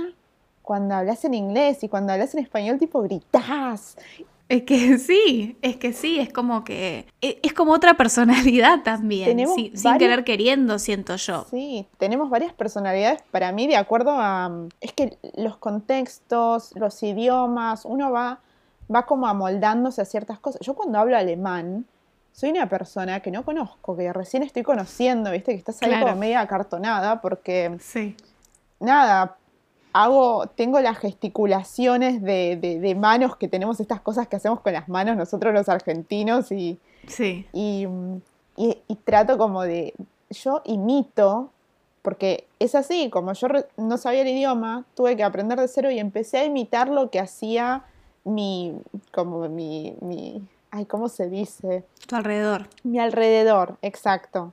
cuando hablas en inglés y cuando hablas en español tipo gritás Es que sí, es que sí, es como que e, es como otra personalidad también, sin querer queriendo, siento yo. Sí, tenemos varias personalidades para mí de acuerdo a es que los contextos, los idiomas, uno va va como amoldándose a ciertas cosas. Yo cuando hablo alemán, soy una persona que no conozco, que recién estoy conociendo, viste, que estás ahí como media acartonada, porque sí. nada, hago, tengo las gesticulaciones de, manos, que tenemos estas cosas que hacemos con las manos nosotros los argentinos, y, sí. y, y trato como de, yo imito, porque es así, como yo no sabía el idioma, tuve que aprender de cero y empecé a imitar lo que hacía mi, como mi, mi, ay, ¿cómo se dice? Tu alrededor. Mi alrededor, exacto.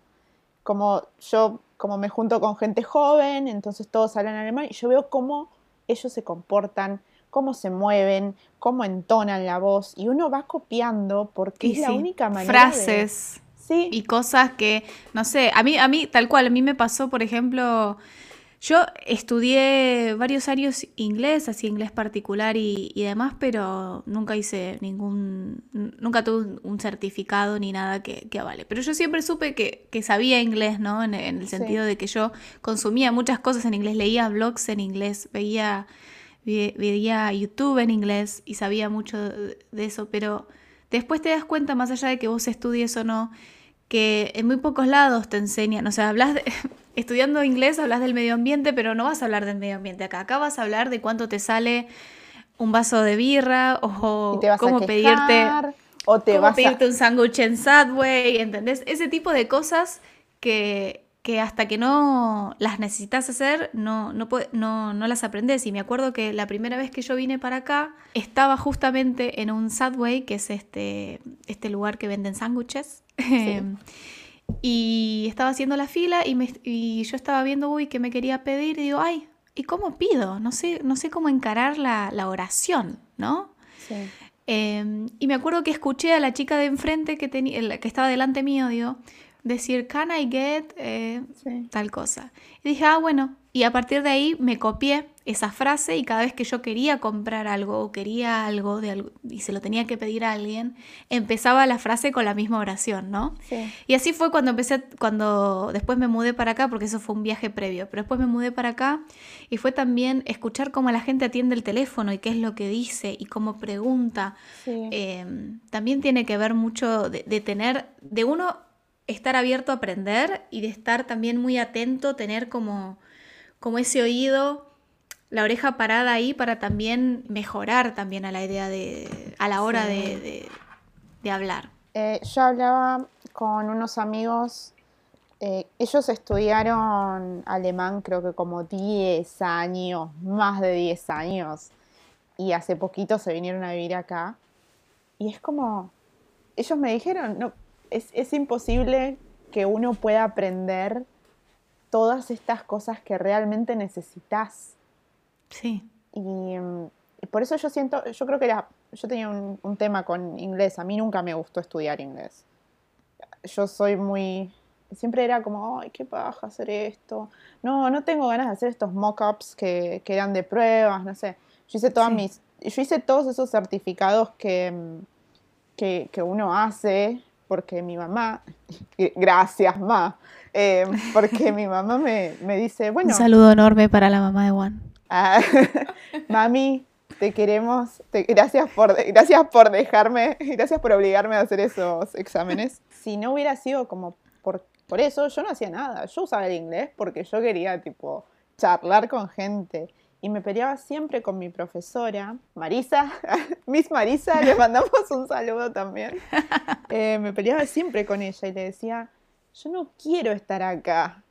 Como yo, como me junto con gente joven, entonces todos hablan alemán y yo veo cómo ellos se comportan, cómo se mueven, cómo entonan la voz y uno va copiando porque es la única manera frases sí. y cosas que no sé, a mí a mí tal cual a mí me pasó, por ejemplo, yo estudié varios años inglés, así inglés particular y, demás, pero nunca hice ningún, nunca tuve un, certificado ni nada que, que, avale. Pero yo siempre supe que, sabía inglés, ¿no? En, el sentido de que yo consumía muchas cosas en inglés, leía blogs en inglés, veía, veía YouTube en inglés y sabía mucho de, de eso, pero después te das cuenta, más allá de que vos estudies o no, que en muy pocos lados te enseñan, o sea, hablas de, estudiando inglés hablas del medio ambiente, pero no vas a hablar del medio ambiente acá. Acá vas a hablar de cuánto te sale un vaso de birra o cómo pedirte o te vas pedirte un sándwich en Subway, ¿entendés? Ese tipo de cosas que, que hasta que no las necesitas hacer, no, no, no, no, las aprendes. Y me acuerdo que la primera vez que yo vine para acá, estaba justamente en un Subway, que es este, este lugar que venden sándwiches. Y estaba haciendo la fila y, me, y yo estaba viendo, uy, que me quería pedir y digo, ay, ¿y cómo pido? No sé, no sé cómo encarar la, la oración, ¿no? Sí. Em, y me acuerdo que escuché a la chica de enfrente que, que estaba delante mío, digo, decir, can I get eh, tal cosa. Y dije, ah, bueno. Y a partir de ahí me copié esa frase y cada vez que yo quería comprar algo o quería algo, de y se lo tenía que pedir a alguien, empezaba la frase con la misma oración, ¿no? Sí. Y así fue cuando empecé, cuando después me mudé para acá, porque eso fue un viaje previo, pero después me mudé para acá y fue también escuchar cómo la gente atiende el teléfono y qué es lo que dice y cómo pregunta. Em, también tiene que ver mucho de, de tener, de uno estar abierto a aprender y de estar también muy atento, tener como, como ese oído la oreja parada ahí para también mejorar también a la idea de, a la hora de, hablar. Eh, yo hablaba con unos amigos, eh, ellos estudiaron alemán creo que como 10 años, más de 10 años, y hace poquito se vinieron a vivir acá. Y es como, ellos me dijeron, no, es, es imposible que uno pueda aprender todas estas cosas que realmente necesitas Sí. Mm, y, por eso yo siento, yo creo que era, yo tenía un, tema con inglés, a mí nunca me gustó estudiar inglés. Yo soy muy, siempre era como, ay, qué paja hacer esto. No, no tengo ganas de hacer estos mock-ups que, que, eran de pruebas, no sé. Yo hice todas mis, yo hice todos esos certificados que, mm, que, que uno hace porque mi mamá, gracias, ma, eh, porque mi mamá me, me, dice, bueno... Un saludo enorme para la mamá de Juan. Ah, mami, te queremos, gracias, por, gracias por dejarme, gracias por obligarme a hacer esos exámenes. Si no hubiera sido como por, por eso, yo no hacía nada. Yo usaba el inglés porque yo quería, tipo, charlar con gente. Y me peleaba siempre con mi profesora, Marisa, Miss Marisa, le mandamos un saludo también. Eh, me peleaba siempre con ella y le decía, yo no quiero estar acá.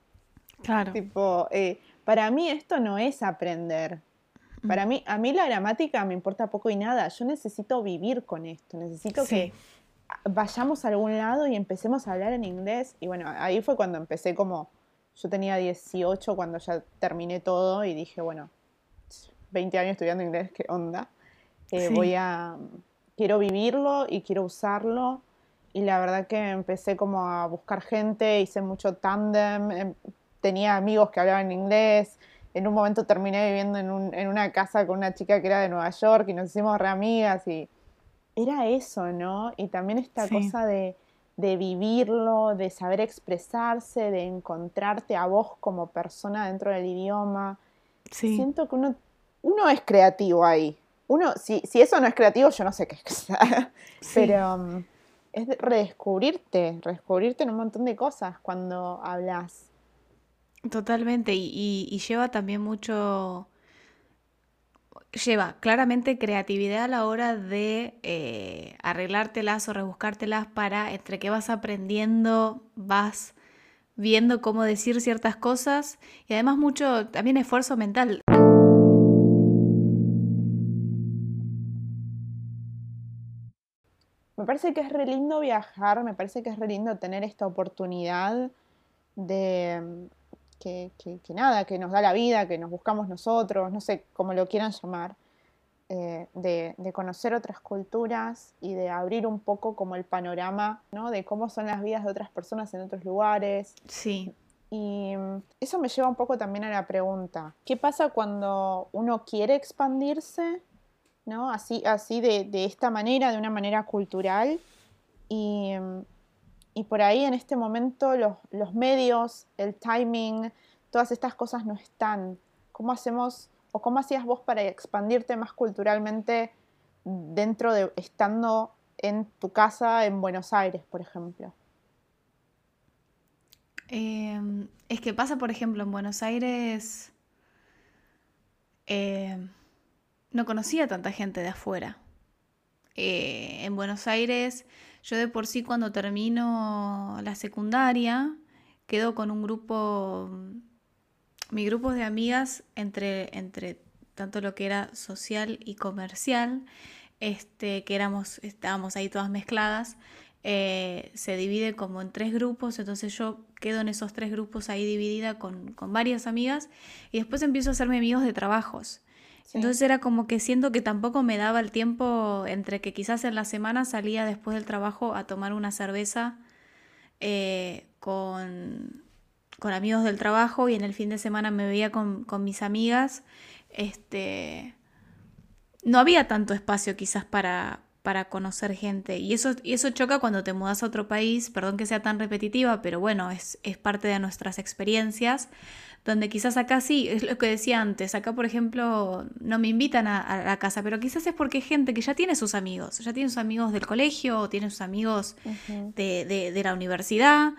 Claro. Tipo, eh, para mí esto no es aprender. Para mí, a mí la gramática me importa poco y nada. Yo necesito vivir con esto. Necesito que vayamos a algún lado y empecemos a hablar en inglés. Y bueno, ahí fue cuando empecé como, yo tenía 18 cuando ya terminé todo y dije, bueno, 20 años estudiando inglés, ¿qué onda? Eh, voy a, quiero vivirlo y quiero usarlo. Y la verdad que empecé como a buscar gente, hice mucho tandem, em, tenía amigos que hablaban inglés. En un momento terminé viviendo en, una casa con una chica que era de Nueva York y nos hicimos re amigas y era eso, ¿no? Y también esta cosa de, vivirlo, de saber expresarse, de encontrarte a vos como persona dentro del idioma. Siento que uno, uno es creativo ahí. Uno, si, si eso no es creativo, yo no sé qué es. Pero um, es redescubrirte, redescubrirte en un montón de cosas cuando hablas. Totalmente, y lleva también mucho lleva claramente creatividad a la hora de eh, arreglártelas o rebuscártelas para entre que vas aprendiendo, vas viendo cómo decir ciertas cosas y además mucho también esfuerzo mental. Parece que es re lindo viajar, me parece que es re lindo tener esta oportunidad de que, nada, que nos da la vida, que nos buscamos nosotros, no sé cómo lo quieran llamar, eh, de, conocer otras culturas y de abrir un poco como el panorama, ¿no? De cómo son las vidas de otras personas en otros lugares. Sí. Y eso me lleva un poco también a la pregunta, ¿qué pasa cuando uno quiere expandirse, ¿no? Así, así de, de esta manera, de una manera cultural, y y por ahí en este momento los, medios, el timing, todas estas cosas no están. ¿Cómo hacemos o cómo hacías vos para expandirte más culturalmente dentro de estando en tu casa en Buenos Aires, por ejemplo? Em, es que pasa, por ejemplo, en Buenos Aires em, no conocía tanta gente de afuera. Eh, en Buenos Aires yo de por sí cuando termino la secundaria quedo con un grupo, mi grupo de amigas entre, entre tanto lo que era social y comercial, este, que éramos, estábamos ahí todas mezcladas, eh, se divide como en tres grupos, entonces yo quedo en esos tres grupos ahí dividida con, con varias amigas y después empiezo a hacerme amigos de trabajos. Entonces era como que siento que tampoco me daba el tiempo entre que quizás en la semana salía después del trabajo a tomar una cerveza eh, con, con, amigos del trabajo y en el fin de semana me veía con, con mis amigas. Este, no había tanto espacio quizás para, para conocer gente. Y eso, y eso choca cuando te mudas a otro país, perdón que sea tan repetitiva, pero bueno, es, es parte de nuestras experiencias donde quizás acá sí, es lo que decía antes, acá por ejemplo no me invitan a, la casa, pero quizás es porque hay gente que ya tiene sus amigos, ya tiene sus amigos del colegio o tiene sus amigos de, la universidad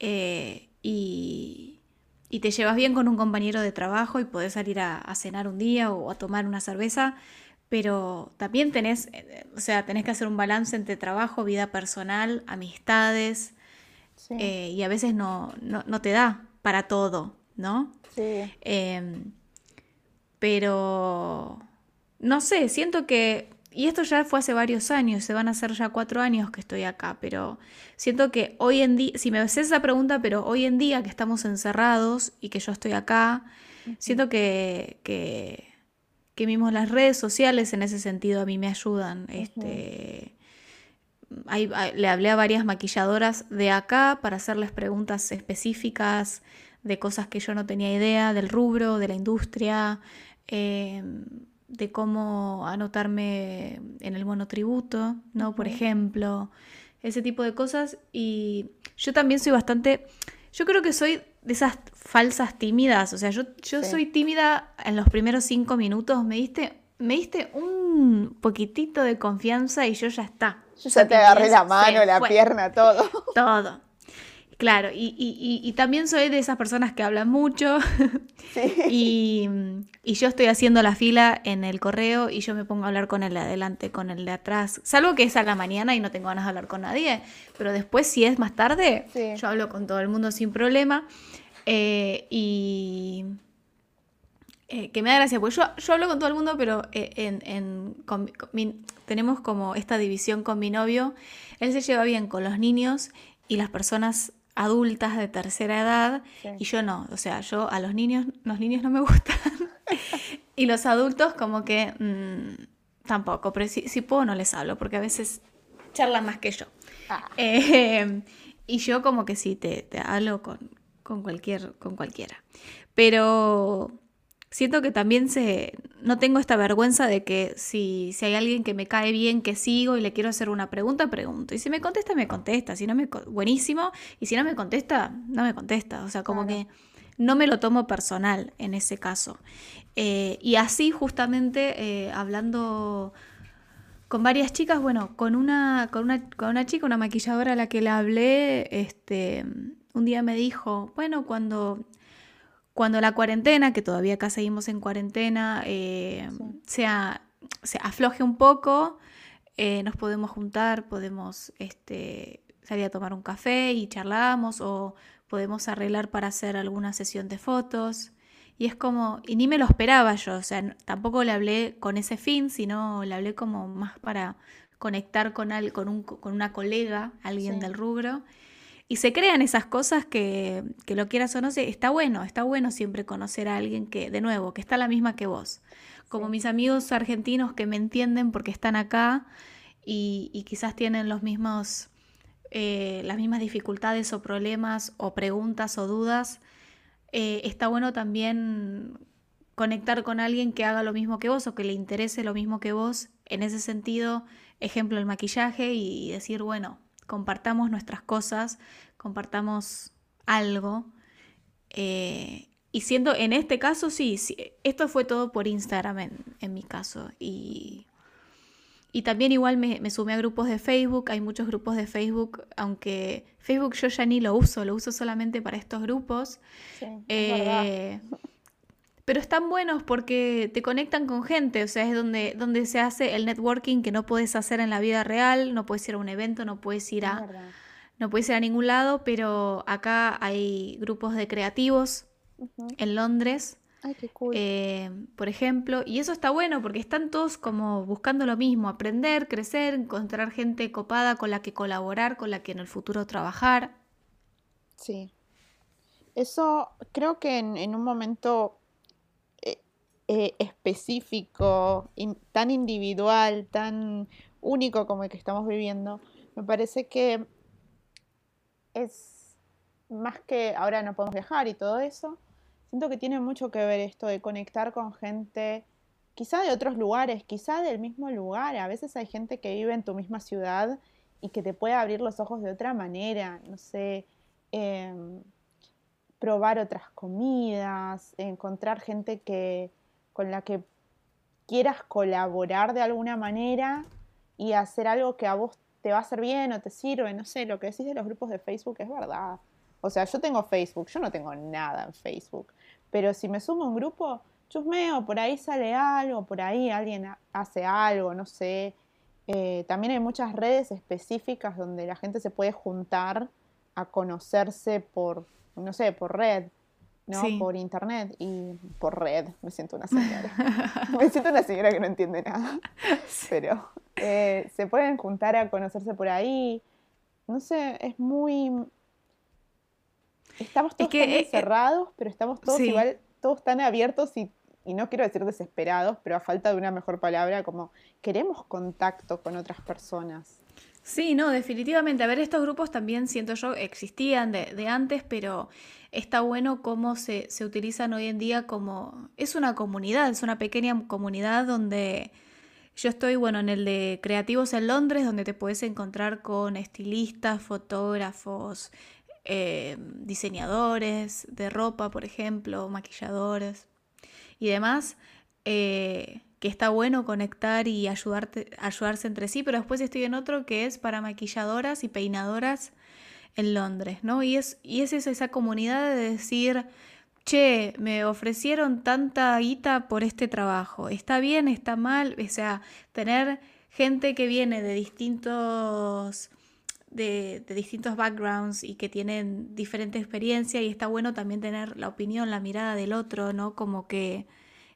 eh, y, y, te llevas bien con un compañero de trabajo y podés salir a, cenar un día o a tomar una cerveza. Pero también tenés, eh, o sea, tenés que hacer un balance entre trabajo, vida personal, amistades, eh, y a veces no, no te da para todo. ¿no? Sí. Em, pero, no sé, siento que, y esto ya fue hace varios años, se van a hacer ya cuatro años que estoy acá, pero siento que hoy en día, si me haces esa pregunta, pero hoy en día que estamos encerrados y que yo estoy acá, siento que, que, que mismo las redes sociales en ese sentido a mí me ayudan. Este, le hablé a varias maquilladoras de acá para hacerles preguntas específicas de cosas que yo no tenía idea, del rubro, de la industria, em, de cómo anotarme en el monotributo, ¿no? Por ejemplo, ese tipo de cosas. Y yo también soy bastante, yo creo que soy de esas falsas tímidas, o sea, yo, yo soy tímida en los primeros cinco minutos, me diste, me diste un poquitito de confianza y yo ya está. Yo ya te agarré la mano, la pierna, todo. Todo. Claro, y, también soy de esas personas que hablan mucho. Y, yo estoy haciendo la fila en el correo y yo me pongo a hablar con el de adelante, con el de atrás, salvo que es a la mañana y no tengo ganas de hablar con nadie, pero después si es más tarde, yo hablo con todo el mundo sin problema eh, y eh, que me da gracia, porque yo, yo, hablo con todo el mundo, pero eh, en, tenemos como esta división con mi novio, él se lleva bien con los niños y las personas adultas de tercera edad y yo no, o sea, yo a los niños, los niños no me gustan y los adultos como que mm, tampoco, pero si, puedo no les hablo porque a veces charlan más que yo. Ah. Y yo como que sí, te, te hablo con, con, cualquier, con cualquiera. Pero siento que también se, no tengo esta vergüenza de que si, si hay alguien que me cae bien, que sigo y le quiero hacer una pregunta, pregunto. Y si me contesta, me contesta. Si no me, buenísimo. Y si no me contesta, no me contesta. O sea, como que no me lo tomo personal en ese caso. Eh, y así justamente eh, hablando con varias chicas, bueno, con una, con una, con una chica, una maquilladora a la que le hablé, este, un día me dijo, bueno, cuando cuando la cuarentena, que todavía acá seguimos en cuarentena, eh, sea, se afloje un poco, eh, nos podemos juntar, podemos este, salir a tomar un café y charlamos o podemos arreglar para hacer alguna sesión de fotos. Y es como, y ni me lo esperaba yo, o sea, tampoco le hablé con ese fin, sino le hablé como más para conectar con, al, con, un, con una colega, alguien del rubro. Y se crean esas cosas que, que lo quieras o no, está bueno, está bueno siempre conocer a alguien que, de nuevo, que está la misma que vos. Como mis amigos argentinos que me entienden porque están acá y, quizás tienen los mismos, eh, las mismas dificultades o problemas o preguntas o dudas. Eh, está bueno también conectar con alguien que haga lo mismo que vos o que le interese lo mismo que vos. En ese sentido, ejemplo, el maquillaje y decir, bueno, compartamos nuestras cosas, compartamos algo. Eh, y siendo, en este caso, sí, esto fue todo por Instagram en, mi caso. Y, y también igual me, sumé a grupos de Facebook, hay muchos grupos de Facebook, aunque Facebook yo ya ni lo uso, lo uso solamente para estos grupos. Sí, eh, pero están buenos porque te conectan con gente, o sea, es donde, donde se hace el networking que no puedes hacer en la vida real, no puedes ir a un evento, no puedes ir a, no puedes ir a ningún lado, pero acá hay grupos de creativos en Londres. Ay, qué cool. Eh, por ejemplo, y eso está bueno porque están todos como buscando lo mismo, aprender, crecer, encontrar gente copada con la que colaborar, con la que en el futuro trabajar. Sí. Eso creo que en un momento eh, específico, tan individual, tan único como el que estamos viviendo, me parece que es más que ahora no podemos viajar y todo eso, siento que tiene mucho que ver esto de conectar con gente, quizá de otros lugares, quizá del mismo lugar. A veces hay gente que vive en tu misma ciudad y que te puede abrir los ojos de otra manera, no sé, em, probar otras comidas, encontrar gente que, con la que quieras colaborar de alguna manera y hacer algo que a vos te va a hacer bien o te sirve, no sé, lo que decís de los grupos de Facebook es verdad. O sea, yo tengo Facebook, yo no tengo nada en Facebook, pero si me sumo a un grupo, chusmeo, por ahí sale algo, por ahí alguien hace algo, no sé. Eh, también hay muchas redes específicas donde la gente se puede juntar a conocerse por, no sé, por red. ¿No? Por internet y por red. Me siento una señora. me siento una señora que no entiende nada. Pero eh, se pueden juntar a conocerse por ahí. No sé, es muy... Estamos todos eh, eh, cerrados, pero estamos todos igual, todos tan abiertos y, y no quiero decir desesperados, pero a falta de una mejor palabra, como queremos contacto con otras personas. Sí, no, definitivamente. A ver, estos grupos también siento yo existían de, antes, pero está bueno cómo se, se, utilizan hoy en día como... Es una comunidad, es una pequeña comunidad donde yo estoy, bueno, en el de Creativos en Londres, donde te puedes encontrar con estilistas, fotógrafos, eh, diseñadores de ropa, por ejemplo, maquilladores y demás. Eh, que está bueno conectar y ayudarse entre sí, pero después estoy en otro que es para maquilladoras y peinadoras en Londres, ¿no? Y es, y es esa comunidad de decir, che, me ofrecieron tanta guita por este trabajo, ¿está bien, está mal? O sea, tener gente que viene de distintos... De, de, distintos backgrounds y que tienen diferente experiencia y está bueno también tener la opinión, la mirada del otro, ¿no? Como que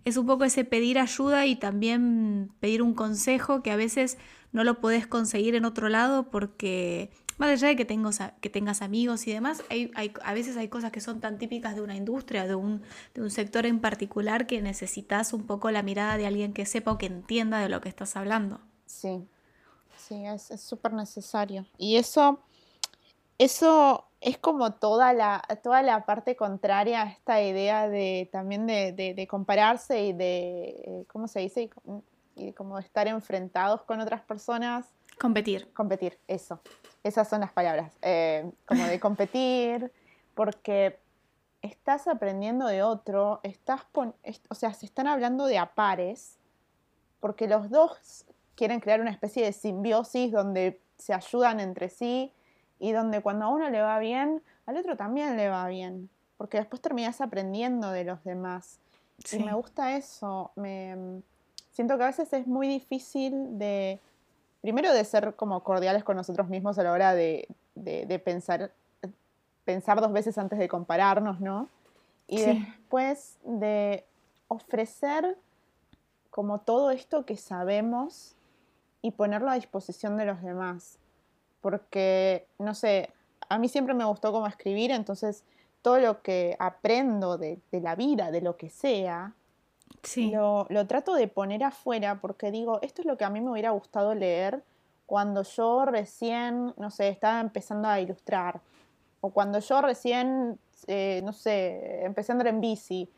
es un poco ese pedir ayuda y también pedir un consejo que a veces no lo podés conseguir en otro lado porque más allá de que, que tengas amigos y demás, hay, a veces hay cosas que son tan típicas de una industria, de un, de un sector en particular, que necesitas un poco la mirada de alguien que sepa o que entienda de lo que estás hablando. Sí, sí, es súper necesario. Y eso, eso es como toda la, toda la parte contraria a esta idea de también de, compararse y de, eh, ¿cómo se dice? Y como estar enfrentados con otras personas. Competir. Competir, eso. Esas son las palabras. Eh, como de competir, porque estás aprendiendo de otro, estás o sea, se están hablando de a pares, porque los dos quieren crear una especie de simbiosis donde se ayudan entre sí y donde cuando a uno le va bien, al otro también le va bien, porque después terminas aprendiendo de los demás. Y me gusta eso, me siento que a veces es muy difícil de, primero de ser como cordiales con nosotros mismos a la hora de, pensar, pensar dos veces antes de compararnos, ¿no? Y después de ofrecer como todo esto que sabemos y ponerlo a disposición de los demás porque, no sé, a mí siempre me gustó como escribir, entonces todo lo que aprendo de, la vida, de lo que sea, lo, lo, trato de poner afuera porque digo, esto es lo que a mí me hubiera gustado leer cuando yo recién, no sé, estaba empezando a ilustrar, o cuando yo recién, eh, no sé, empecé a andar en bici,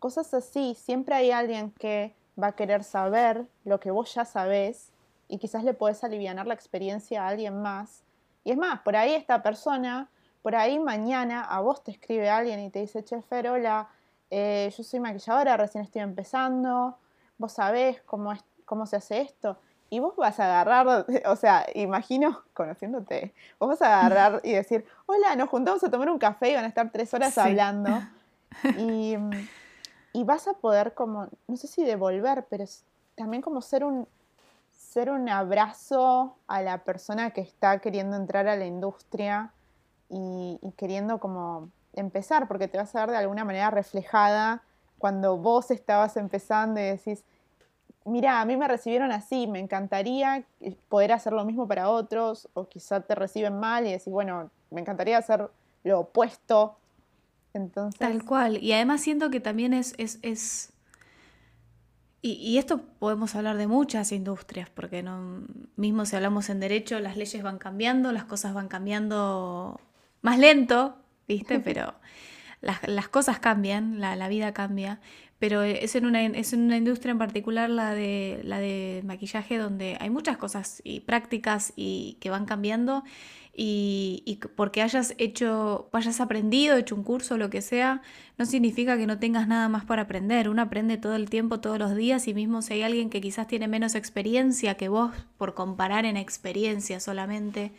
cosas así, siempre hay alguien que va a querer saber lo que vos ya sabés y quizás le podés aliviar la experiencia a alguien más. Y es más, por ahí esta persona, por ahí mañana a vos te escribe alguien y te dice, che, Fer, hola, eh, yo soy maquilladora, recién estoy empezando, vos sabés cómo, es, cómo se hace esto. Y vos vas a agarrar, o sea, imagino, conociéndote, vos vas a agarrar y decir, hola, nos juntamos a tomar un café y van a estar tres horas hablando. Y, y vas a poder como, no sé si devolver, pero también como ser un, un abrazo a la persona que está queriendo entrar a la industria y, queriendo como empezar, porque te vas a ver de alguna manera reflejada cuando vos estabas empezando y decís, mira, a mí me recibieron así, me encantaría poder hacer lo mismo para otros, o quizá te reciben mal y decís, bueno, me encantaría hacer lo opuesto. Entonces... Tal cual, y además siento que también es, es, es y, esto podemos hablar de muchas industrias, porque no, mismo si hablamos en derecho, las leyes van cambiando, las cosas van cambiando más lento, ¿viste? Pero las, cosas cambian, la, vida cambia. Pero es en, una, es en una industria en particular, la de, la de maquillaje, donde hay muchas cosas y prácticas y que van cambiando y, porque hayas hecho, hayas aprendido, hecho un curso, lo que sea, no significa que no tengas nada más para aprender. Uno aprende todo el tiempo, todos los días, y mismo si hay alguien que quizás tiene menos experiencia que vos, por comparar en experiencia solamente,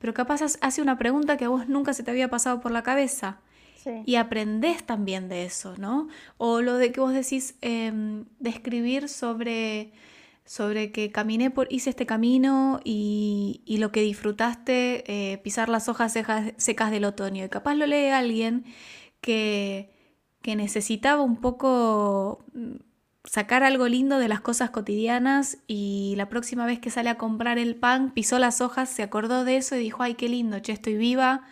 pero capaz hace una pregunta que a vos nunca se te había pasado por la cabeza. Y aprendés también de eso, ¿no? O lo de que vos decís, eh, de escribir sobre sobre que caminé por, hice este camino y, lo que disfrutaste, eh, pisar las hojas secas, del otoño. Y capaz lo lee alguien que, que necesitaba un poco mm, sacar algo lindo de las cosas cotidianas y la próxima vez que sale a comprar el pan, pisó las hojas, se acordó de eso y dijo, ay, qué lindo, che, estoy viva,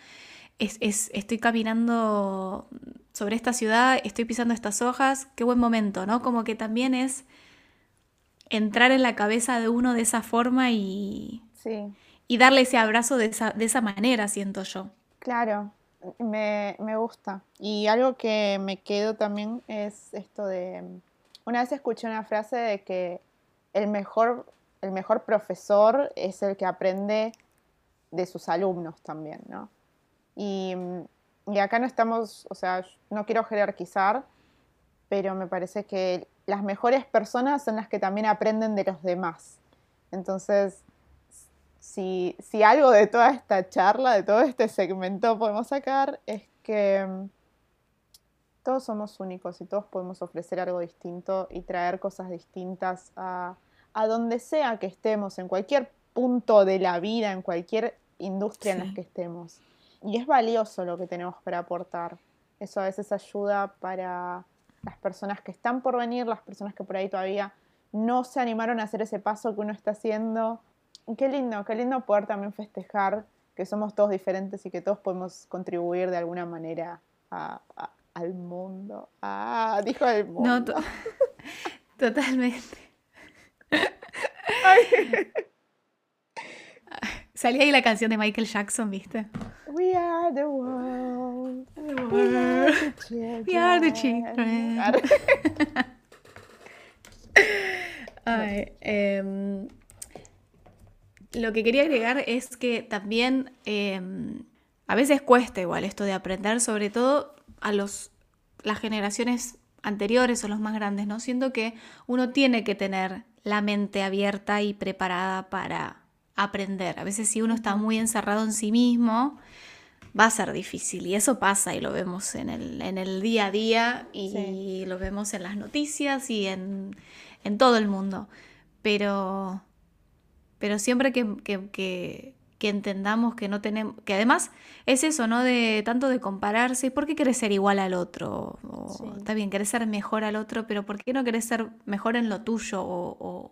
es, estoy caminando sobre esta ciudad, estoy pisando estas hojas, qué buen momento, ¿no? Como que también es entrar en la cabeza de uno de esa forma y, y darle ese abrazo de esa, de esa manera, siento yo. Claro, me, gusta. Y algo que me quedo también es esto de, una vez escuché una frase de que el mejor, el mejor profesor es el que aprende de sus alumnos también, ¿no? Y, y acá no estamos, o sea, no quiero jerarquizar, pero me parece que las mejores personas son las que también aprenden de los demás. Entonces, si, algo de toda esta charla, de todo este segmento podemos sacar, es que mm, todos somos únicos y todos podemos ofrecer algo distinto y traer cosas distintas a, a donde sea que estemos, en cualquier punto de la vida, en cualquier industria en la que estemos. Y es valioso lo que tenemos para aportar. Eso a veces ayuda para las personas que están por venir, las personas que por ahí todavía no se animaron a hacer ese paso que uno está haciendo. qué lindo, qué lindo poder también festejar que somos todos diferentes y que todos podemos contribuir de alguna manera al mundo. Ah, dijo el mundo. No, totalmente. Salía ahí la canción de Michael Jackson, ¿viste? We are are the world. We are the children. Ay, lo que quería agregar es que también em, a veces cuesta igual esto de aprender, sobre todo a los, las generaciones anteriores o los más grandes, ¿no? Siento que uno tiene que tener la mente abierta y preparada para aprender. A veces si uno está muy encerrado en sí mismo, va a ser difícil. Y eso pasa y lo vemos en el, día a día y lo vemos en las noticias y en, todo el mundo. Pero, pero siempre que, entendamos que no tenemos, que además es eso, ¿no? De tanto de compararse, ¿por qué querés ser igual al otro? Está bien, querés ser mejor al otro, pero ¿por qué no querés ser mejor en lo tuyo o,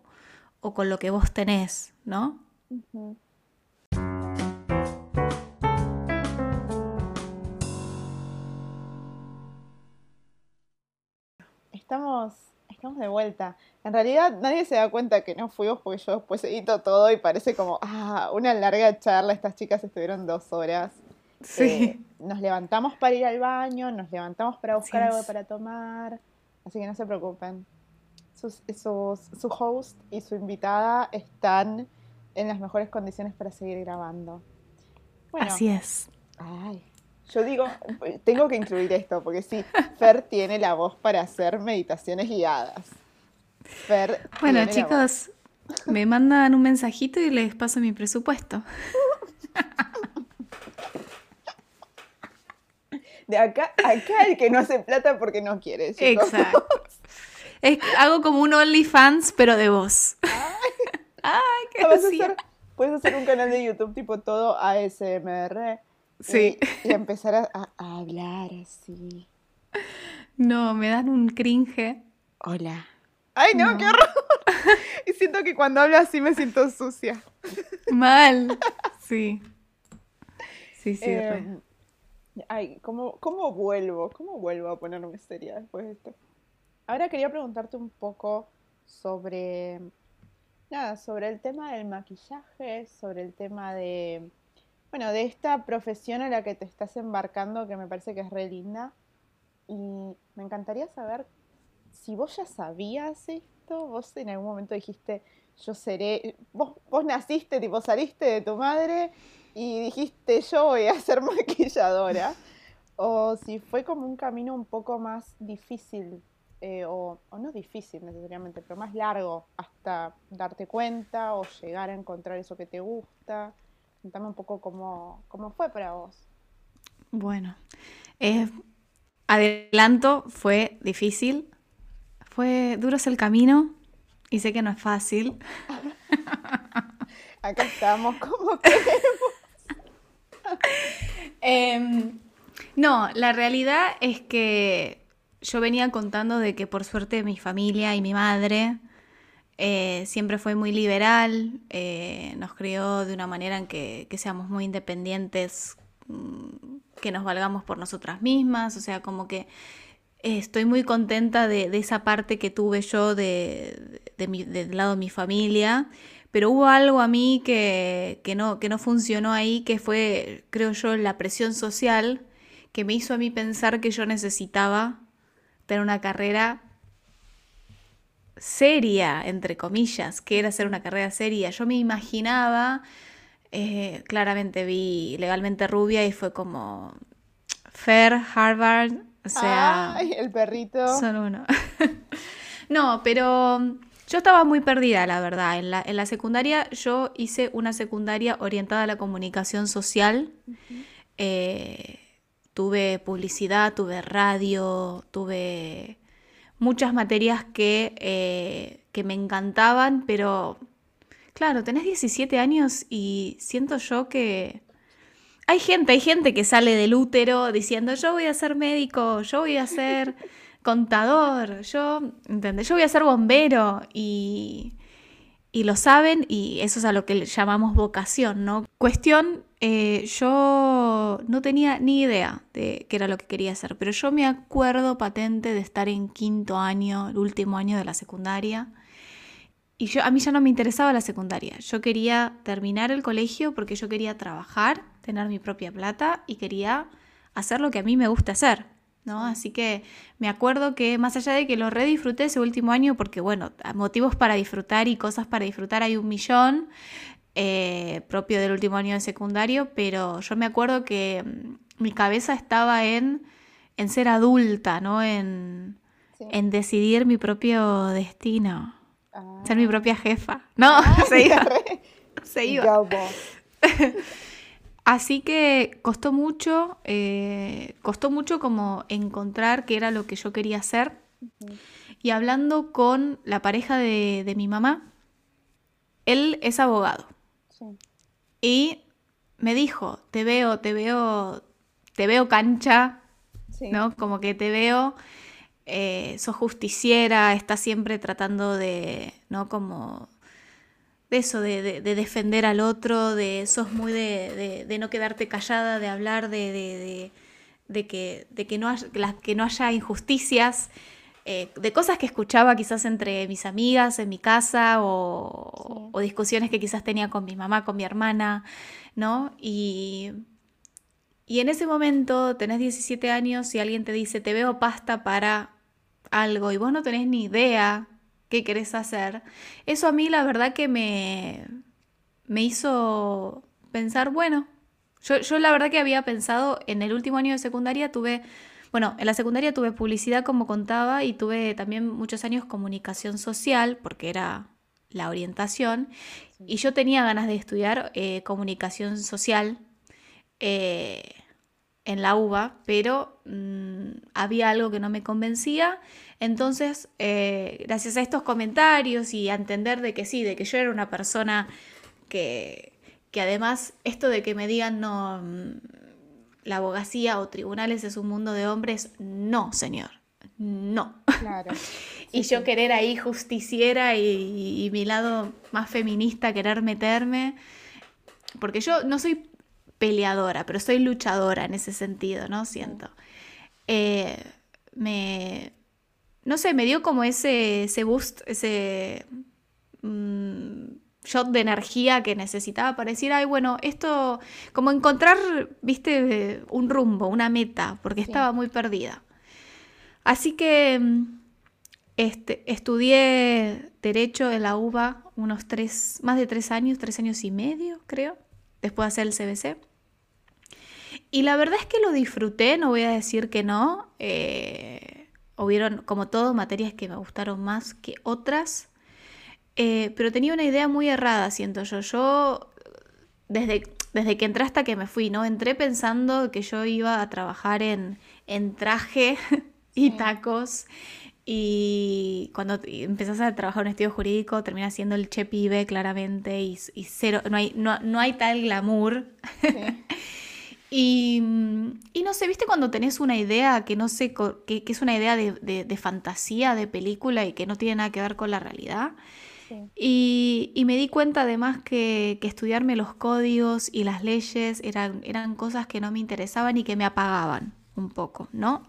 con lo que vos tenés, ¿no? Estamos, estamos de vuelta. En realidad nadie se da cuenta que no fuimos porque yo después edito todo y parece como, ah, una larga charla. Estas chicas estuvieron dos horas. Sí. Eh, nos levantamos para ir al baño, nos levantamos para buscar algo para tomar. Así que no se preocupen. su host y su invitada están en las mejores condiciones para seguir grabando. Así es. Ay, yo digo, tengo que incluir esto, porque sí, Fer tiene la voz para hacer meditaciones guiadas. Fer bueno, chicos, me mandan un mensajito y les paso mi presupuesto. De acá, acá el que no hace plata porque no quiere. Exacto. hago como un OnlyFans, pero de voz. Ay, qué hacer, Puedes hacer un canal de YouTube tipo todo ASMR Sí. Y, empezar a, hablar así. No, me dan un cringe. Hola. Ay, no, qué horror. y siento que cuando hablo así me siento sucia. Mal. Sí. Sí, sí. Em, ay, ¿cómo, ¿cómo vuelvo? ¿Cómo vuelvo a ponerme seria después de esto? Ahora quería preguntarte un poco sobre. Nada, sobre el tema del maquillaje, sobre el tema de bueno, de esta profesión a la que te estás embarcando, que me parece que es re linda. Y me encantaría saber si vos ya sabías esto, vos en algún momento dijiste, yo seré, vos, vos naciste, tipo saliste de tu madre y dijiste, yo voy a ser maquilladora. O si fue como un camino un poco más difícil, eh, o, o, no difícil necesariamente, pero más largo hasta darte cuenta o llegar a encontrar eso que te gusta. Cuéntame un poco cómo, fue para vos. Bueno, eh, adelanto, fue difícil, fue duro el camino y sé que no es fácil. Acá estamos como queremos. Em, no, la realidad es que yo venía contando de que por suerte mi familia y mi madre eh, siempre fue muy liberal, eh, nos crió de una manera en que, seamos muy independientes, mm, que nos valgamos por nosotras mismas, o sea, como que estoy muy contenta de, esa parte que tuve yo de, del lado de mi familia, pero hubo algo a mí que, no, que no funcionó ahí, que fue, creo yo, la presión social que me hizo a mí pensar que yo necesitaba tener una carrera seria, entre comillas, que era hacer una carrera seria. Yo me imaginaba, eh, claramente vi legalmente rubia y fue como Fair, Harvard, o sea... Ay, el perrito. Son uno. no, pero yo estaba muy perdida, la verdad. En la, en la, secundaria yo hice una secundaria orientada a la comunicación social. Eh, tuve publicidad, tuve radio, tuve muchas materias que, eh, que me encantaban, pero claro, tenés 17 años y siento yo que... Hay gente, hay gente que sale del útero diciendo yo voy a ser médico, yo voy a ser contador, yo, ¿entendés? Yo voy a ser bombero y, y lo saben y eso es a lo que llamamos vocación, ¿no? Cuestión eh, yo no tenía ni idea de qué era lo que quería hacer, pero yo me acuerdo patente de estar en quinto año, el último año de la secundaria. Y yo, a mí ya no me interesaba la secundaria. Yo quería terminar el colegio porque yo quería trabajar, tener mi propia plata y quería hacer lo que a mí me gusta hacer, ¿no? Así que me acuerdo que más allá de que lo redisfruté ese último año, porque bueno, motivos para disfrutar y cosas para disfrutar hay un millón, eh, propio del último año de secundario, pero yo me acuerdo que mm, mi cabeza estaba en, en ser adulta, ¿no? En, en decidir mi propio destino. Ser mi ah. propia jefa. No, ah, se iba. se iba. Así que costó mucho, eh, costó mucho como encontrar qué era lo que yo quería hacer. Y hablando con la pareja de, mi mamá, él es abogado. Y me dijo, te veo, te veo, te veo cancha, ¿no? Como que te veo, eh, sos justiciera, estás siempre tratando de, ¿no? Como de eso, de, defender al otro, de sos muy de, no quedarte callada, de hablar de, que, de que, no haya, que no haya injusticias, eh, de cosas que escuchaba quizás entre mis amigas, en mi casa, o, discusiones que quizás tenía con mi mamá, con mi hermana, ¿no? Y, y en ese momento tenés 17 años y alguien te dice, te veo pasta para algo y vos no tenés ni idea qué querés hacer, eso a mí la verdad que me, me hizo pensar, bueno, yo, yo la verdad que había pensado en el último año de secundaria tuve, bueno, en la secundaria tuve publicidad como contaba y tuve también muchos años comunicación social porque era la orientación y yo tenía ganas de estudiar eh, comunicación social. Eh, en la UBA, pero mm, había algo que no me convencía. Entonces, eh, gracias a estos comentarios y a entender de que sí, de que yo era una persona que, que además esto de que me digan no, mm, la abogacía o tribunales es un mundo de hombres, no, señor, no. Claro. y yo querer ahí justiciera y, y mi lado más feminista, querer meterme, porque yo no soy peleadora, pero soy luchadora en ese sentido, ¿no? Siento. Eh, me, no sé, me dio como ese, ese boost, ese mm, shot de energía que necesitaba para decir, ay, bueno, esto, como encontrar, viste, un rumbo, una meta, porque estaba muy perdida. Así que mm, este, estudié Derecho en la UBA unos tres, más de tres años, tres años y medio, creo, después de hacer el CBC. Y la verdad es que lo disfruté, no voy a decir que no. Eh, hubieron, como todo, materias que me gustaron más que otras. Eh, pero tenía una idea muy errada, siento yo. Yo, desde, desde que entré hasta que me fui, ¿no? Entré pensando que yo iba a trabajar en, en traje y tacos. Y cuando empezás a trabajar en un estudio jurídico, terminas siendo el che pibe, claramente, y, cero, no hay, no, no hay tal glamour. Sí. Y, no sé, ¿viste cuando tenés una idea que no sé, que, es una idea de, fantasía, de película y que no tiene nada que ver con la realidad? Y, me di cuenta además que, estudiarme los códigos y las leyes eran, eran cosas que no me interesaban y que me apagaban un poco, ¿no?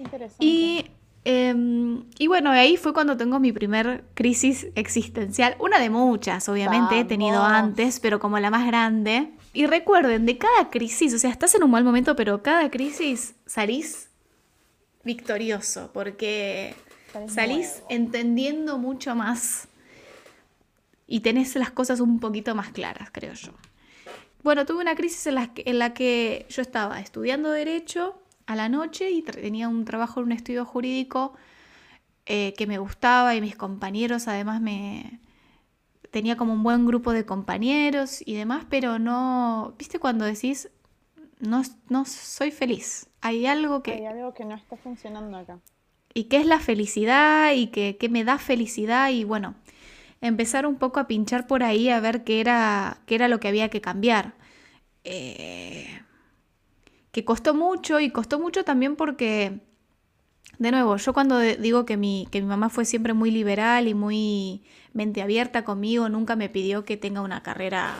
Interesante. Y, em, y bueno, ahí fue cuando tengo mi primer crisis existencial, una de muchas, obviamente, he tenido antes, pero como la más grande. Y recuerden, de cada crisis, o sea, estás en un mal momento, pero cada crisis salís victorioso, porque salís entendiendo mucho más y tenés las cosas un poquito más claras, creo yo. Bueno, tuve una crisis en la que, en la que yo estaba estudiando derecho a la noche y tenía un trabajo en un estudio jurídico eh, que me gustaba y mis compañeros además me, tenía como un buen grupo de compañeros y demás, pero no, viste cuando decís, no, no soy feliz, hay algo que... Hay algo que no está funcionando acá. Y qué es la felicidad y qué, me da felicidad y bueno, empezar un poco a pinchar por ahí a ver qué era, qué era lo que había que cambiar. Eh, que costó mucho y costó mucho también porque, de nuevo, yo cuando digo que mi, que mi mamá fue siempre muy liberal y muy mente abierta conmigo, nunca me pidió que tenga una carrera